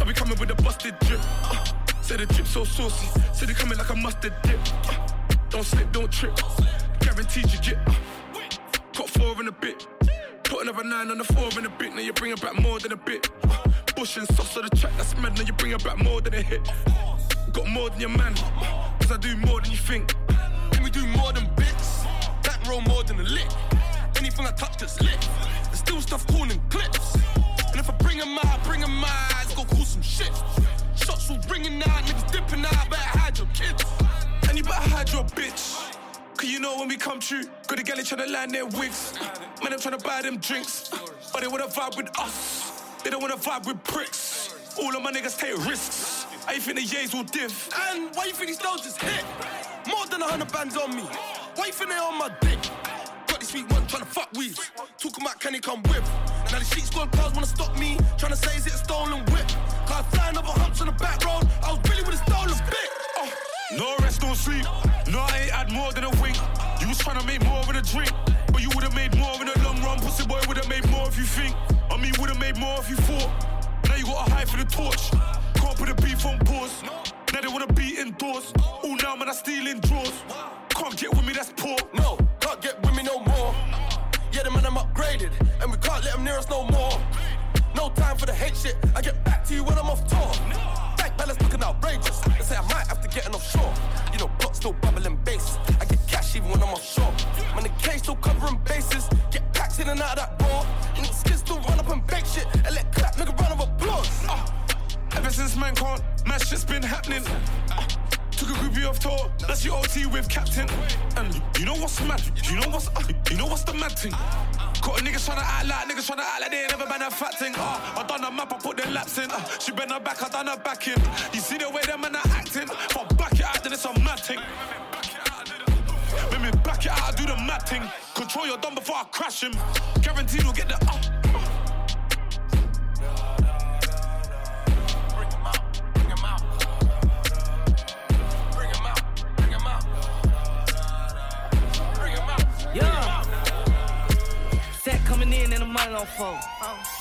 I be coming with a busted drip. Uh, the drip so saucy. say they coming like a mustard dip. Uh, don't slip, don't trip. Guaranteed you get. Uh, got four in a bit. Put another nine on the four in a bit. Now you're bringing back more than a bit. Uh, bush and sauce on the track, that's mad. Now you're bringing back more than a hit. Got more than your man. Cause I do more than you think. Can we do more than bits? Back roll more than a lick. Anything I touch that's lit. There's still stuff calling clips. If I bring 'em out, bring 'em out, it's gonna some shit. Shots will ringing out, niggas dipping out, better hide your kids. And you better hide your bitch. Cause you know when we come true, got the galley tryna land their wigs. Man, I'm tryna buy them drinks. But they wanna vibe with us. They don't wanna vibe with bricks. All of my niggas take risks. I think the yays will diff. And why you think these dogs just hit? More than a hundred bands on me. Why you think they on my dick? Got this sweet one tryna fuck weeds. Talking about can he come with? Now the sheet squad cars wanna stop me. Tryna say is it a stolen whip? Cause flying over humps on the back road. I was really with a stolen bit. Oh. No rest, no sleep. No, I ain't had more than a wink. You was trying to make more in a drink, but you would've made more in the long run. Pussy boy would've made more if you think. I mean, would've made more if you thought. Now you gotta hide for the torch. Can't put the beef on pause. Now they wanna be indoors. All now, man, I stealing drawers. Can't get with me, that's poor. No, can't get with me no more. Yeah, the man I'm upgraded, and we can't let them near us no more. No time for the hate shit. I get back to you when I'm off tour. Bank balance looking outrageous. They say I might have to get an offshore. You know, pot still bubbling bass. I get cash even when I'm offshore. Man, the cage still covering bases. Get packs in and out of that raw. And the skins still run up and bake shit. And let clap, nigga, run of applause. Uh, Ever since man can't, man shit's been happening. Uh, Took a groupie off tour, that's your OT with captain. And you know what's mad? You know what's uh, you know what's the mad thing? Got niggas tryna act like niggas tryna act like they ain't never been a fat thing. Uh, I done a map, I put the laps in. Uh, she bent her back, I done her back in. You see the way them man are acting? If I back it out, then it's a mad thing. Let me back it out, I do the mad thing. Control your dumb before I crash him. Guaranteed we'll get the uh. The don't fold.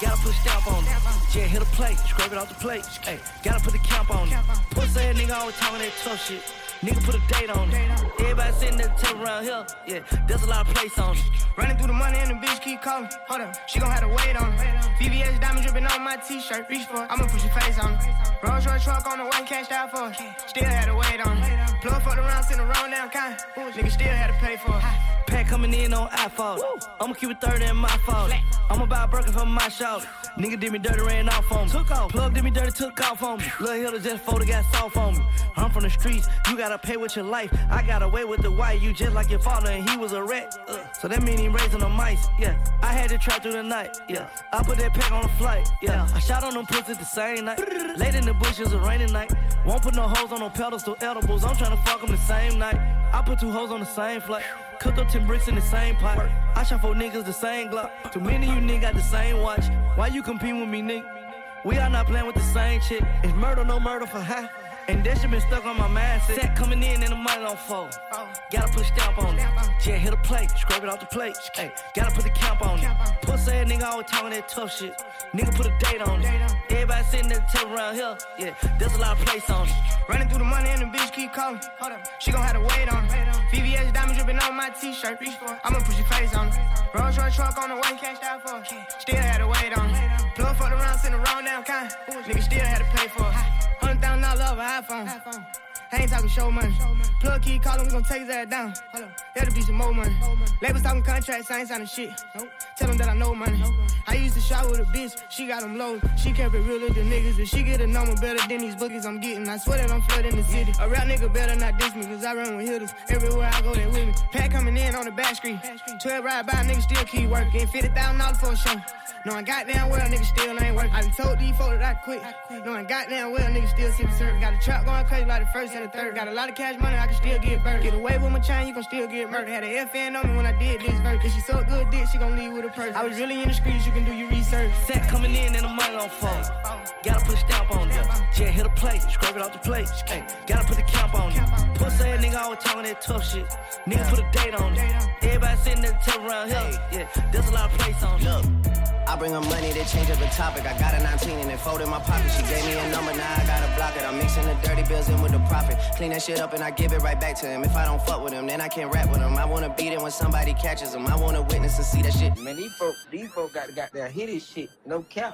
Gotta put a stamp on it. Yeah, hit a plate, scrape it off the plate. Hey, gotta put a camp on it. Pussy ass nigga always talking that tough shit. Nigga put a date on it. Everybody sitting there tell around here. Yeah, there's a lot of place on it. Running through the money and the bitch keep calling. Hold up, she gon' have to wait on it. VVS diamond dripping on my t-shirt. Reach for it, I'ma push your face on it. Rolls Royce truck on the way, cashed out for it. Still had to wait on it. Plug fucked around, sent the wrong down kind. Nigga still had to pay for it. Pack coming in on iPhone. I'ma keep it 30 in my fault. I'ma buy a Birkin for my shout. Nigga did me dirty, ran off on me. Took off. Plug did me dirty, took off on me. Lil' Hilda just folded, got soft on me. I'm from the streets, you gotta pay with your life. I got away with the white, you just like your father, and he was a rat. Uh, so that mean he raising the mice, yeah. I had to try through the night, yeah. I put that pack on the flight, yeah. I shot on them pussies the same night. Late in the bushes, a rainy night. Won't put no hoes on no pedals pedestal edibles. I'm trying to fuck them the same night. I put two hoes on the same flight. Cook up 10 bricks in the same pot. I shot four niggas the same Glock. Too many of you niggas got the same watch. Why you compete with me, nigga? We are not playing with the same chick. It's murder, no murder for high. And that shit been stuck on my mindset. Set coming in and the money don't fold. Gotta put a stamp on it. Yeah, hit a plate, scrape it off the plate. Hey, gotta put the camp on it. Pussy ass nigga always talking that tough shit. Nigga put a date on it. Everybody sitting there tell around here. Yeah, there's a lot of place on it. Running through the money and the bitch keep calling. Hold up, she gon' have to wait on it. VVS diamond dripping on my t-shirt. I'ma push your face on it. Rolls Royce truck on the way, cashed out for it. Still had to wait on it. Plug fucked around, sent the wrong down kind. Nigga still had to pay for it. Thousand dollars over iPhone. I ain't talking show money. Plug key calling, we gon' take his ass down. That'll be some more money. Labels talking contracts, I ain't signing shit. Tell them that I know money. I used to shop with a bitch, she got them lows. She kept it real with the niggas. If she get a number better than these bookies I'm getting, I swear that I'm flooding the city. A rap nigga better not diss me, cause I run with hitters. Everywhere I go, they with me. Pack coming in on the back street. 12 ride by, niggas still keep working. $50,000 for a show. Knowing goddamn well, niggas still ain't working. I done told these folks that I quit. Knowing goddamn well, niggas still sipping syrup. Got a trap going crazy like the first and the third. Got a lot of cash money, I can still get burned. Get away with my chain, you gon' still get murdered. Had a FN on me when I did this verse. If she so good dick, she gon' leave with a purse. I was really in the streets, you can do your research. Set coming in and the money don't fold. Gotta put a stamp on it. Yeah, hit a plate, scrape it off the plate. Hey, gotta put the camp on it. Pussy ass nigga always talking that tough shit. Niggas put a date on it. Everybody sitting there tough around here. Yeah, there's a lot of place on it. I bring her money to change up the topic. I got a 19 and it folded in my pocket. She gave me a number, now I gotta block it. I'm mixing the dirty bills in with the profit. Clean that shit up and I give it right back to him. If I don't fuck with him, then I can't rap with him. I wanna beat it when somebody catches him. I wanna witness and see that shit. Man, these folks, these folks got, got that hit shit. No cap.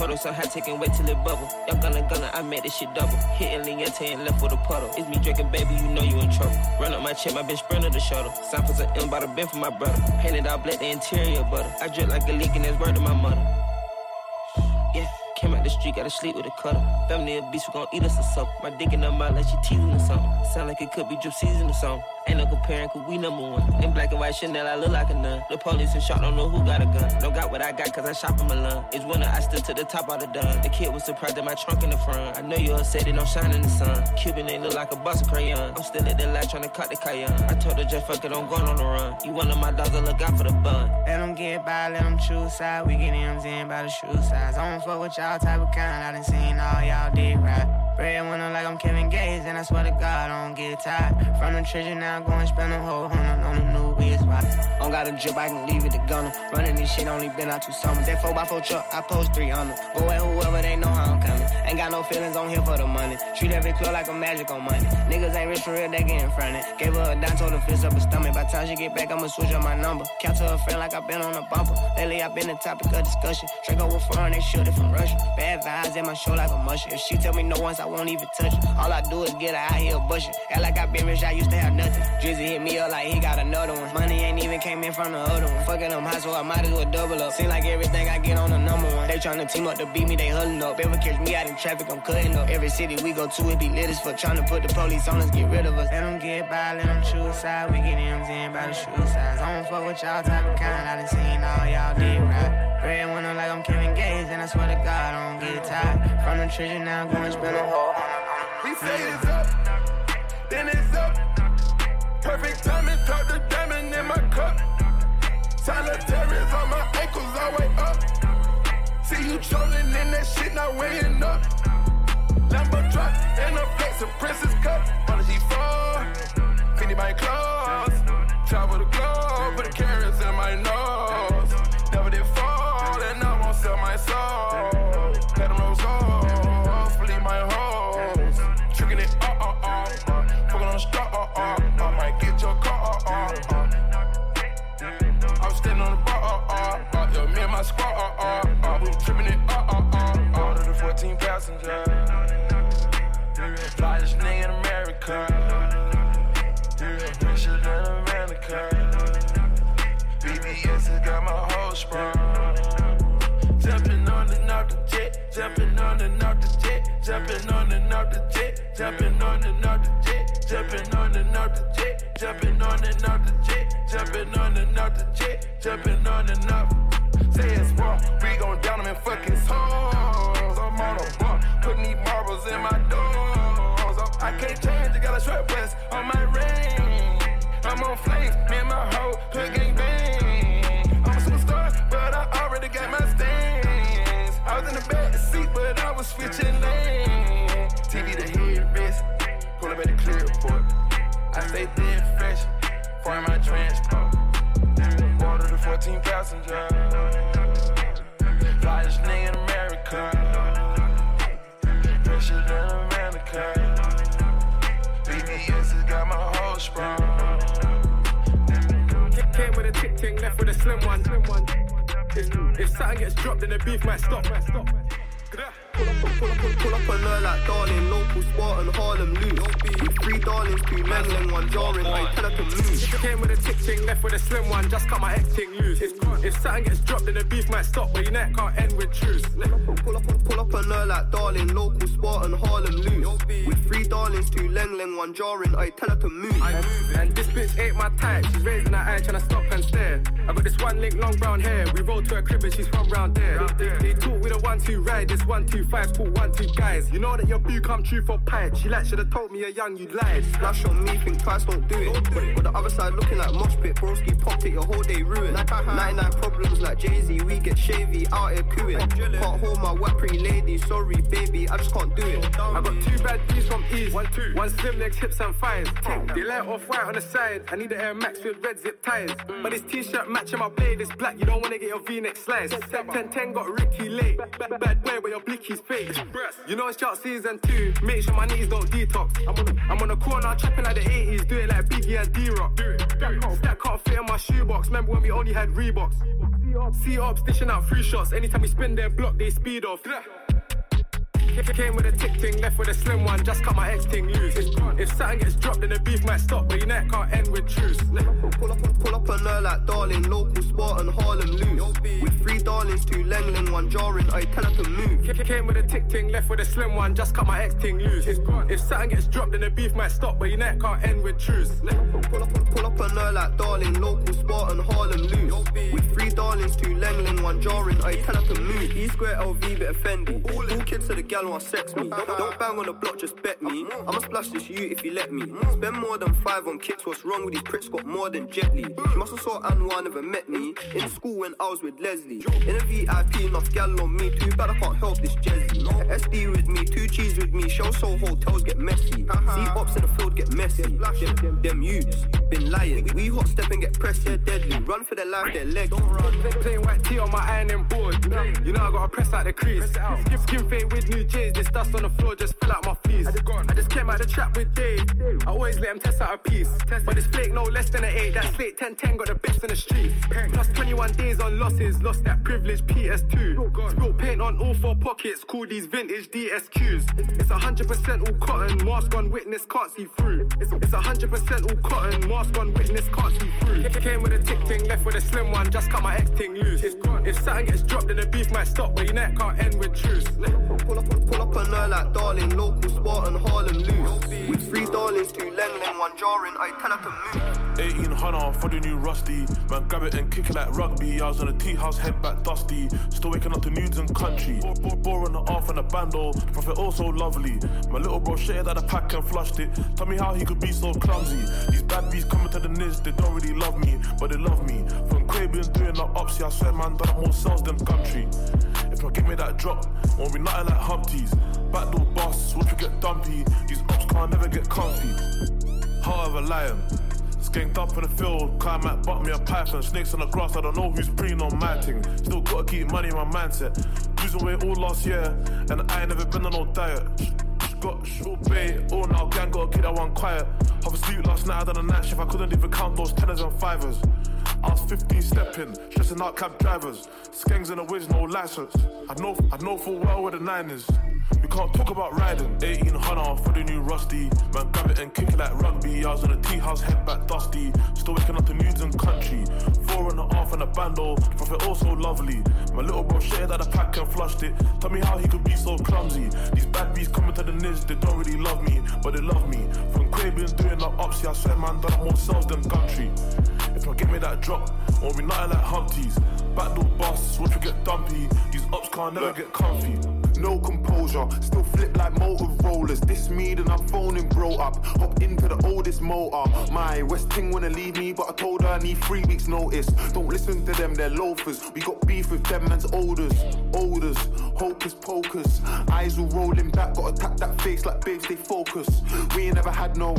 Puddle so hot, taking wait till it bubble. Y'all gonna gonna, I made this shit double. Hitting Liente and left with a puddle. It's me drinking, baby, you know you in trouble. Run up my check, my bitch sprinter the shuttle. Samples of M by the bin for my brother. Painted out black, the interior butter. I drip like a leak and it's word to my mother. Yeah. Came out the street, gotta sleep with a cutter. Family a beast, we gon' eat us or something. My dick in her mouth like she teasing or something. Sound like it could be drip season or something. Ain't no comparing, cause we number one. In black and white Chanel, I look like a nun. The police and shot, don't know who got a gun. Don't got what I got, cause I shop in Milan. It's winter, I stood to the top of the done. The kid was surprised at my trunk in the front. I know you all said it don't shine in the sun. Cuban ain't look like a box of crayon. I'm still at the light trying to cut the cayenne. I told her just fuck it, I'm going on the run. You one of my dogs, I look out for the bun. Let them get by, let them choose side. We get M's in by the shoe size. I don't fuck with y'all type of kind. I done seen all y'all dick right. Bread winner like I'm Kevin Gates, and I swear to God, I don't get tired. From the treasure now, go and spend a whole hundred on the new wheels. Don't got a drip, I can leave it to Gunna. Running this shit only been out two summers. That 4x4 truck, I post three on them. Go at whoever, they know how I'm coming. Ain't got no feelings on here for the money. Treat every club like a magic on money. Niggas ain't rich for real, they get in front of it. Gave her a dime, told her fist up her stomach. By the time she get back, I'ma switch up my number. Count to her friend like i been on a bumper. Lately, i been the topic of discussion. Draco with foreign, they shoot it from Russia. Bad vibes in my show like a mushroom. If she tell me no once, I won't even touch it. All I do is get her out here bushing. Act like I been rich, I used to have nothing. Drizzy hit me up like he got another one. Money ain't even came in from the other one. Fucking them high, so I might as well double up. Seem like everything I get on the number one. They tryna team up to beat me, they huddling up. Ever catch me out in traffic, I'm cutting up. Every city we go to, it be lit as fuck. Tryna put the police on us, get rid of us. Let them get by, let them choose side. We get M's in by the shoe size. I don't fuck with y'all type of kind. I done seen all y'all did right. Bread winner like I'm Kevin Gates, and I swear to God, I don't get tired. From the treasure now, I'm going spend a whole We say it's up, then it's my way up. See you trolling in that shit, not weighing up. Lambo truck and a flex, a princess cup. On the G4, Fendi my clothes. Travel the globe, jumping on and off the jet, jumping on and off the jet, jumping on and off the jet, jumping on and off the jet, jumping on and off the jet, jumping on and off. Say it's wrong, we gon' down them in fucking souls. I'm on a bump, putting these marbles in my doors. Oh, I can't change, I got a short west on my ring. I'm on flames, me and my hoe, hood gang bang. I'm a superstar, but I already got my stains. I was in the back seat, but I was switching lanes. Stay thin fresh, for my transport. Order the 14 passenger. Flyest nigga in America. Richer than America. BBS has got my whole sprung. Came with a tick ting, left with a slim one. If, if something gets dropped, then the beef might stop. Pull up, pull up, pull, pull up on her like darling, local sport and Harlem loose. With three darlings, two and one jarring, I tell her to move. Came with a tick ting, left with a slim one. Just cut my X ting loose. If, something gets dropped, then the beef might stop. But your neck can't end with truce. Pull up, pull up on her like darling, local sport and Harlem loose. With three darlings, two leng leng, one jarring, I tell her to move. And this bitch ain't my type. She's raising her guy trying to stop and stare. I got this one link, long brown hair. We roll to her crib and she's from round there. They talk with a one two ride. This one two five talk one two guys. You know that your boo come true for pipe. She like should have told me a young you lied. Splash on me, think twice, don't do it. But, but the other side looking like mosh pit. Broski popped it, your whole day ruined. 99 problems like Jay Z. We get shavy out here cooing. Can't hold my wet pretty lady. Sorry, baby, I just can't do it. I got two bad B's from East. One, two. One slim legs, hips and thighs. They light off white on the side. I need the Air Max with red zip ties. But this t-shirt matching my blade is black. You don't wanna get your V-neck sliced. 10 10 got Ricky late. Bad, bad boy, but your blicky's fake. You know it's chart season two. Make sure my knees don't detox. I'm on the, I'm on the corner trapping like the 80s. Do it like Biggie and D-Rock. That can't fit in my shoebox. Remember when we only had Reeboks? See ops dishing out free shots. Anytime we spin their block, they speed off. Came with a tick thing, left with a slim one, just cut my X thing loose. If something gets dropped, then the beef might stop, but your neck can't end with truce. Pull up, pull up on her like darling, local sport and Harlem loose. With three darlings, two Lenglen, one jarring, I tell her to move. Came with a tick thing, left with a slim one, just cut my X thing loose. If something gets dropped, then the beef might stop, but your neck can't end with truce. Pull up, pull up on her like darling, local sport and Harlem loose. With three darlings, two Lenglen, one jarring, I tell her to move. E square LV, bit of Fendi. All kids to the gal want sex me. Don't, don't bang on the block, just bet me. I'ma splash this you if you let me. Spend more than five on kicks, what's wrong with these pricks? Got more than Jet Li. She must have saw Anwar, never met me. In school when I was with Leslie. In a VIP, enough gal on me. Too bad I can't help this Jezzy. SD with me, two cheese with me. Show so hotels get messy. Uh-huh. See ops in the field get messy. Them, them, them youths been lying. We hot step and get pressed, they're deadly. Run for their life, their legs. Don't run. Plain white tee on my ironing board. You know I gotta press out the crease. Skin, skin fade with new J's. This dust on the floor just fill out my fleece. I just came out the trap with Dave. I always let him test out a piece. But this flake no less than an 8. That slate 10 10 got the best in the street. Plus 21 days on losses. Lost that privilege PS2. Spilt paint on all four pockets. Call these vintage DSQs. It's 100% all cotton. Mask on witness can't see through. It's, it's 100% all cotton. Mask on witness can't see through. Came with a tick thing, left with a slim one. Just cut my X thing loose. If something gets dropped, then the beef might stop. But your neck can't end with truce. Pull up, pull up on her like darling, local sport and Harlem loose. With three darlings, two Lenglen, one jarring, I tell her to move. 1800 for the new rusty. Man, grab it and kick it like rugby. I was in a tea house, head back dusty. Still waking up to nudes and country. Bore on the off and the bando. The prophet also lovely. My little bro shitted out the pack and flushed it. Tell me how he could be so clumsy. These bad bees coming to the niz, they don't really love me, but they love me. From Caribbean doing the yeah, I swear man, done more sales than Gumtree. If I give me that drop, won't be nothing like Humpties. Backdoor boss, watch we get dumpy. These ops can't never get comfy. A lion. Um, Skanked up in the field, climb bottom me a python. Snakes on the grass, I don't know who's preying on my thing. Still gotta keep money in my mindset. Losing weight all last year, and I ain't never been on no diet. Got short bait, all now gang gotta keep that one quiet. Half asleep last night, I done a night shift, I couldn't even count those tenors and fivers. I was 15 stepping, stressing out cab drivers. Skangs in the whiz, no license. I know, I know full well where the nine is. We can't talk about riding. 1800 for the new rusty. Man, grab it and kick it like rugby. I was on a tea house, head back dusty. Still waking up to nudes and country. Four and a half and a bando. The prophet also lovely. My little bro shared out the pack and flushed it. Tell me how he could be so clumsy. These bad bees coming to the niz, they don't really love me, but they love me. From Caribbean doing the yeah, I swear man, done more sales than Gumtree. If I give me that drop, won't be nothing like Humpties. Backdoor boss, watch we get dumpy. These ops can't never get comfy. No composure, still flip like motor rollers. This me, then I'm phoning bro up. Hop into the oldest motor. My West Ting wanna leave me, but I told her I need three weeks' notice. Don't listen to them, they're loafers. We got beef with them man's odors. Odors, hocus pocus. Eyes all rolling back, gotta tap that face like babe, they focus. We ain't never had no.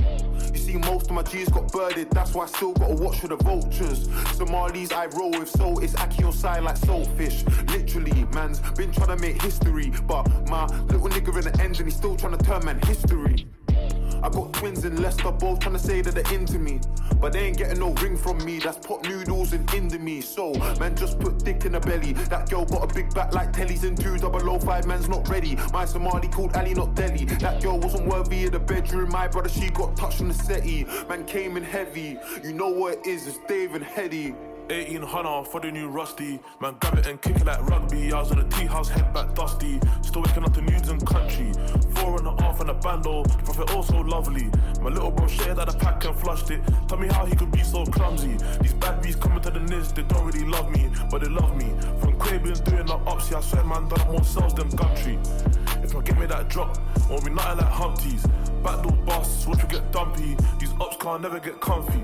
You see, most of my G's got birded, that's why I still gotta watch for the vultures. Somalis I roll with, so it's Aki on side like saltfish. Literally, man's been trying to make history, but my little nigga in the engine, he's still trying to turn man history. I got twins in Leicester, both trying to say that they're into me. But they ain't getting no ring from me, that's pot noodles and indomie. So, man, just put dick in the belly. That girl got a big back like Telly's and two double O five, man's not ready. My Somali called Ali, not Delhi. That girl wasn't worthy of the bedroom, my brother, she got touched on the settee. Man came in heavy, you know what it is, it's Dave and Hetty. 1800 for the new rusty. Man, grab it and kick it like rugby. I was in a tea house, head back dusty. Still waking up to nudes and country. Four and a half and a bando. Prophet also lovely. My little bro shared out the pack and flushed it. Tell me how he could be so clumsy. These bad bees coming to the Niz, they don't really love me, but they love me. From Caribbean doing the ups, yeah, I swear man done more sales than Gumtree. If I get me that drop, won't be nothing like Humpties. Backdoor busts, watch we get dumpy. These ups can't never get comfy.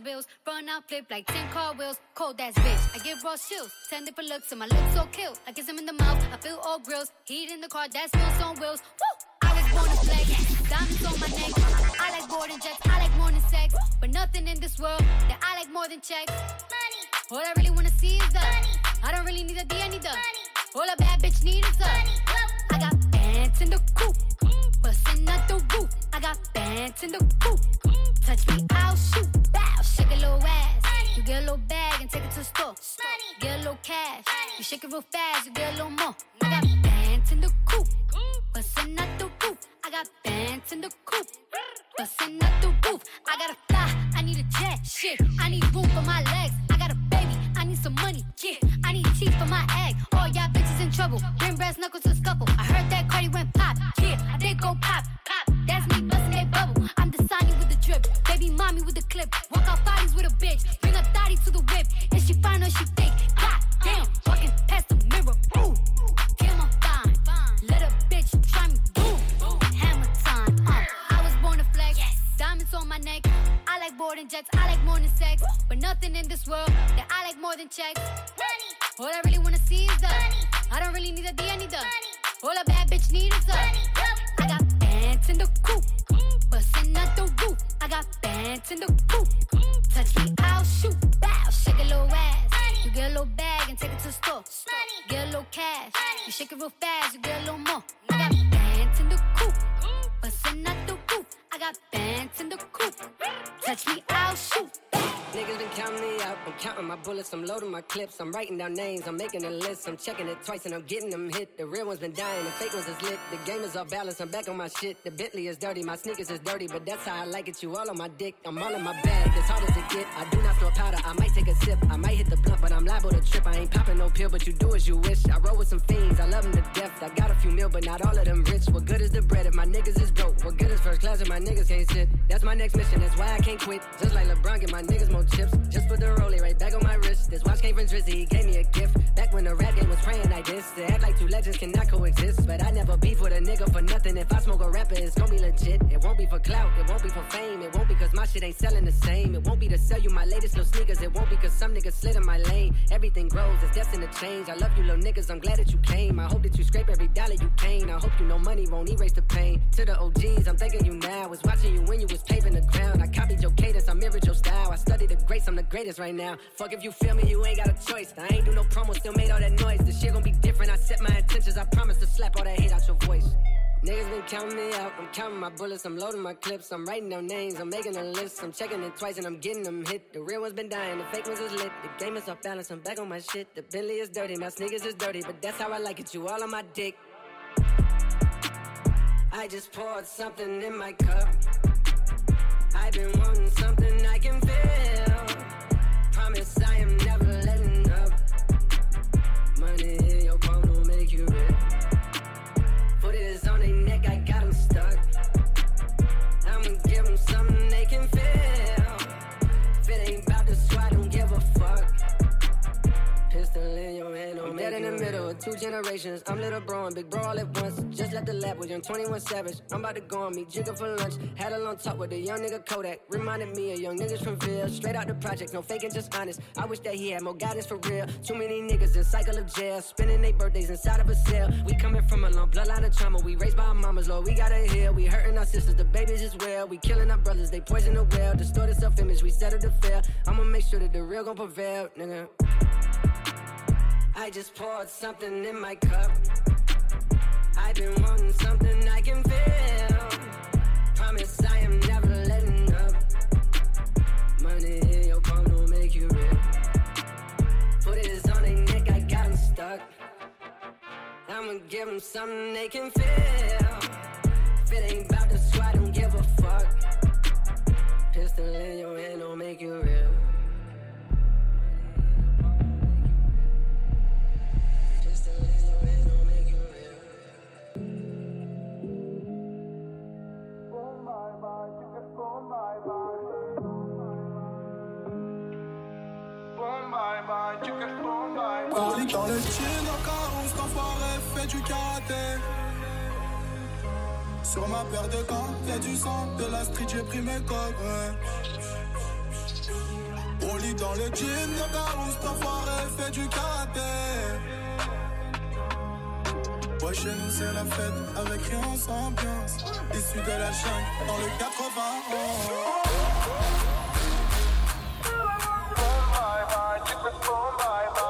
bills. Run out, flip like 10 car wheels. Cold ass bitch, I give raw chills. 10 different looks, and my lips so kill. I kiss him in the mouth, I feel all grills. Heat in the car, that's wheels on wheels. Woo! I was born to flex, diamonds on my neck. I like boarding jets, I like more than sex. But nothing in this world that I like more than checks. Money. All I really wanna see is the money. I don't really need a D, I need the money. All a bad bitch need is the money. I got bands in the coop, bustin' out the roof. I got bands in the coop. Touch me, I'll shoot. Bow, shake a little ass. You get a little bag and take it to the store. Get a little cash. You shake it real fast, you get a little more. I got bands in the coop, bustin' out the roof. I got bands in the coop, bustin' out the roof. I gotta fly, I need a jet. Shit, I need room for my legs. I got a baby, I need some money. Yeah, I need teeth for my egg. All y'all bitches in trouble. Bring brass knuckles to scuffle. I heard that Cardi went go pop. Pop. That's me busting that bubble. I'm the with the drip. Baby mommy with the clip. Walk out bodies with a bitch. Bring a thotty clips. I'm writing down names, I'm making a list. I'm checking it twice and I'm getting them hit. The real ones been dying, the fake ones is lit. The game is off balance, I'm back on my shit. The Bentley is dirty, my sneakers is dirty, but that's how I like it. You all on my dick, I'm all in my bag. As hard as it get, I do not store powder. I might take a sip, I might hit the blunt, but I'm liable to trip. I ain't popping no pill, but you do as you wish. I roll with some fiends, I love them to death. I got a few mil, but not all of them rich. What good is the bread if my niggas is broke? What good is first class if my niggas can't sit? That's my next mission, that's why I can't quit. Just like LeBron, get my niggas more chips. Just put the rollie right back on my wrist. This watch came from Drizzy, gave me a gift. Back when the rap game was praying like this. To act like two legends cannot coexist. But I never beef with a nigga for nothing. If I smoke a rapper, it's gonna be legit. It won't be for clout, it won't be for fame. It won't be cause my shit ain't selling the same. It won't be to sell you my latest little sneakers. It won't be cause some niggas slid in my lane. Everything grows, it's destined to change. I love you little niggas, I'm glad that you came. I hope that you scrape every dollar you can. I hope you know money won't erase the pain. To the OGs, I'm thanking you now. Was watching you when you was paving the ground. I copied your cadence, I mirrored your style. I studied the greats, I'm the greatest right now. Fuck if you feel me, you ain't got a choice. I ain't do no promo, still made all that noise. The shit gon' be different. I set my intentions. I promise to slap all that hate out your voice. Niggas been counting me out. I'm counting my bullets. I'm loading my clips. I'm writing down names. I'm making a list. I'm checking it twice and I'm getting them hit. The real ones been dying. The fake ones is lit. The game is off balance. I'm back on my shit. The Bentley is dirty. My sneakers is dirty. But that's how I like it. You all on my dick. I just poured something in my cup. I've been wanting something I can feel. Promise I am never dead in the middle of two generations. I'm little bro and big bro all at once. Just left the lab with young 21 Savage. I'm about to go on me, jigger for lunch. Had a long talk with a young nigga Kodak. Reminded me of young niggas from Ville. Straight out the project, no faking, just honest. I wish that he had more guidance for real. Too many niggas in cycle of jail. Spending their birthdays inside of a cell. We coming from a long bloodline of trauma. We raised by our mamas, Lord, we gotta heal. We hurting our sisters, the babies as well. We killing our brothers, they poison the well. Distorted self image, we settle to fail. I'ma make sure that the real gon' prevail, nigga. I just poured something in my cup. I've been wanting something I can feel. Promise I am never letting up. Money in your palm don't make you rich. Put it on their neck, I got them stuck. I'ma give them something they can feel. If it ain't about the squad, don't give a fuck. Pistol in your hand don't make you real. Parli dans le jean, au cas où cet enfoiré fait du karaté. Sur ma paire de gants, y'a du sang, de la street, j'ai pris mes codes. On lit dans le jean, au cas où cet enfoiré fait du karaté. Ouais, chez nous c'est la fête, avec rien sans ambiance. Issu de la chaîne, dans le 80. Triche, tu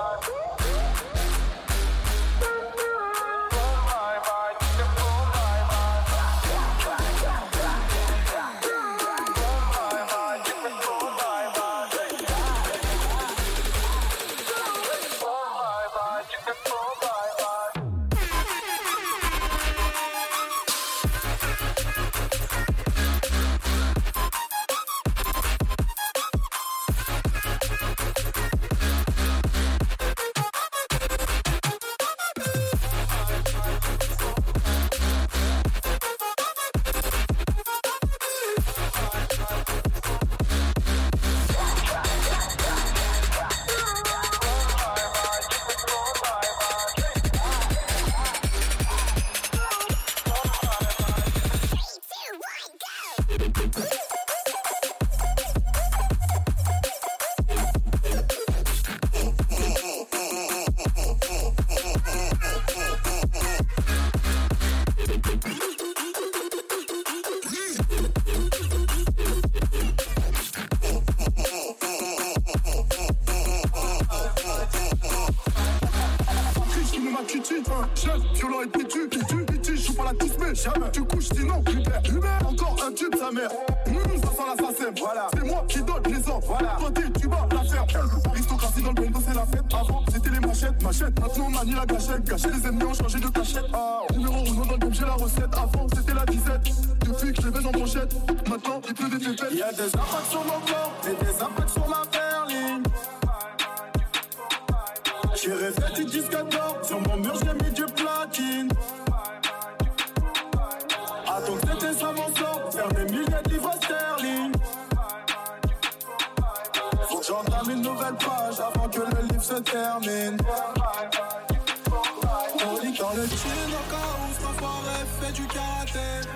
voilà. C'est moi qui donne les ordres. Voilà. Côté, tu vas la faire. Aristocratie dans le bendo, c'est la fête. Avant, c'était les machettes, machettes. Maintenant, on manie la gâchette. Gâcher les ennemis ont changé de cachette. Ah, numéro 1 dans le game, j'ai la recette. Avant, c'était la disette. Depuis que je les baise en brochette. Maintenant, il pleut des pépettes. Y'a des impacts sur mon corps et des impacts sur ma berline. J'ai rêvé disque d'or. Sur mon mur, j'ai mis page avant que le livre se termine. On dans le cas où cet enfoiré fait du karaté.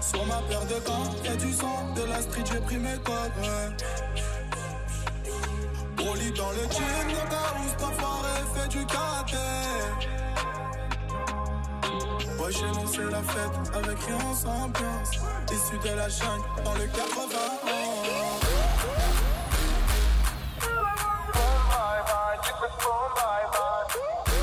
Sur ma paire de gants, y'a du sang, de la street, j'ai pris mes codes. Ouais. On dans le jean où cet enfoiré fait du karaté. Ouais, nous c'est la fête avec rien sans ambiance. Issu de la jungle dans le 80. boom, bye bye, different, boom, bye bye.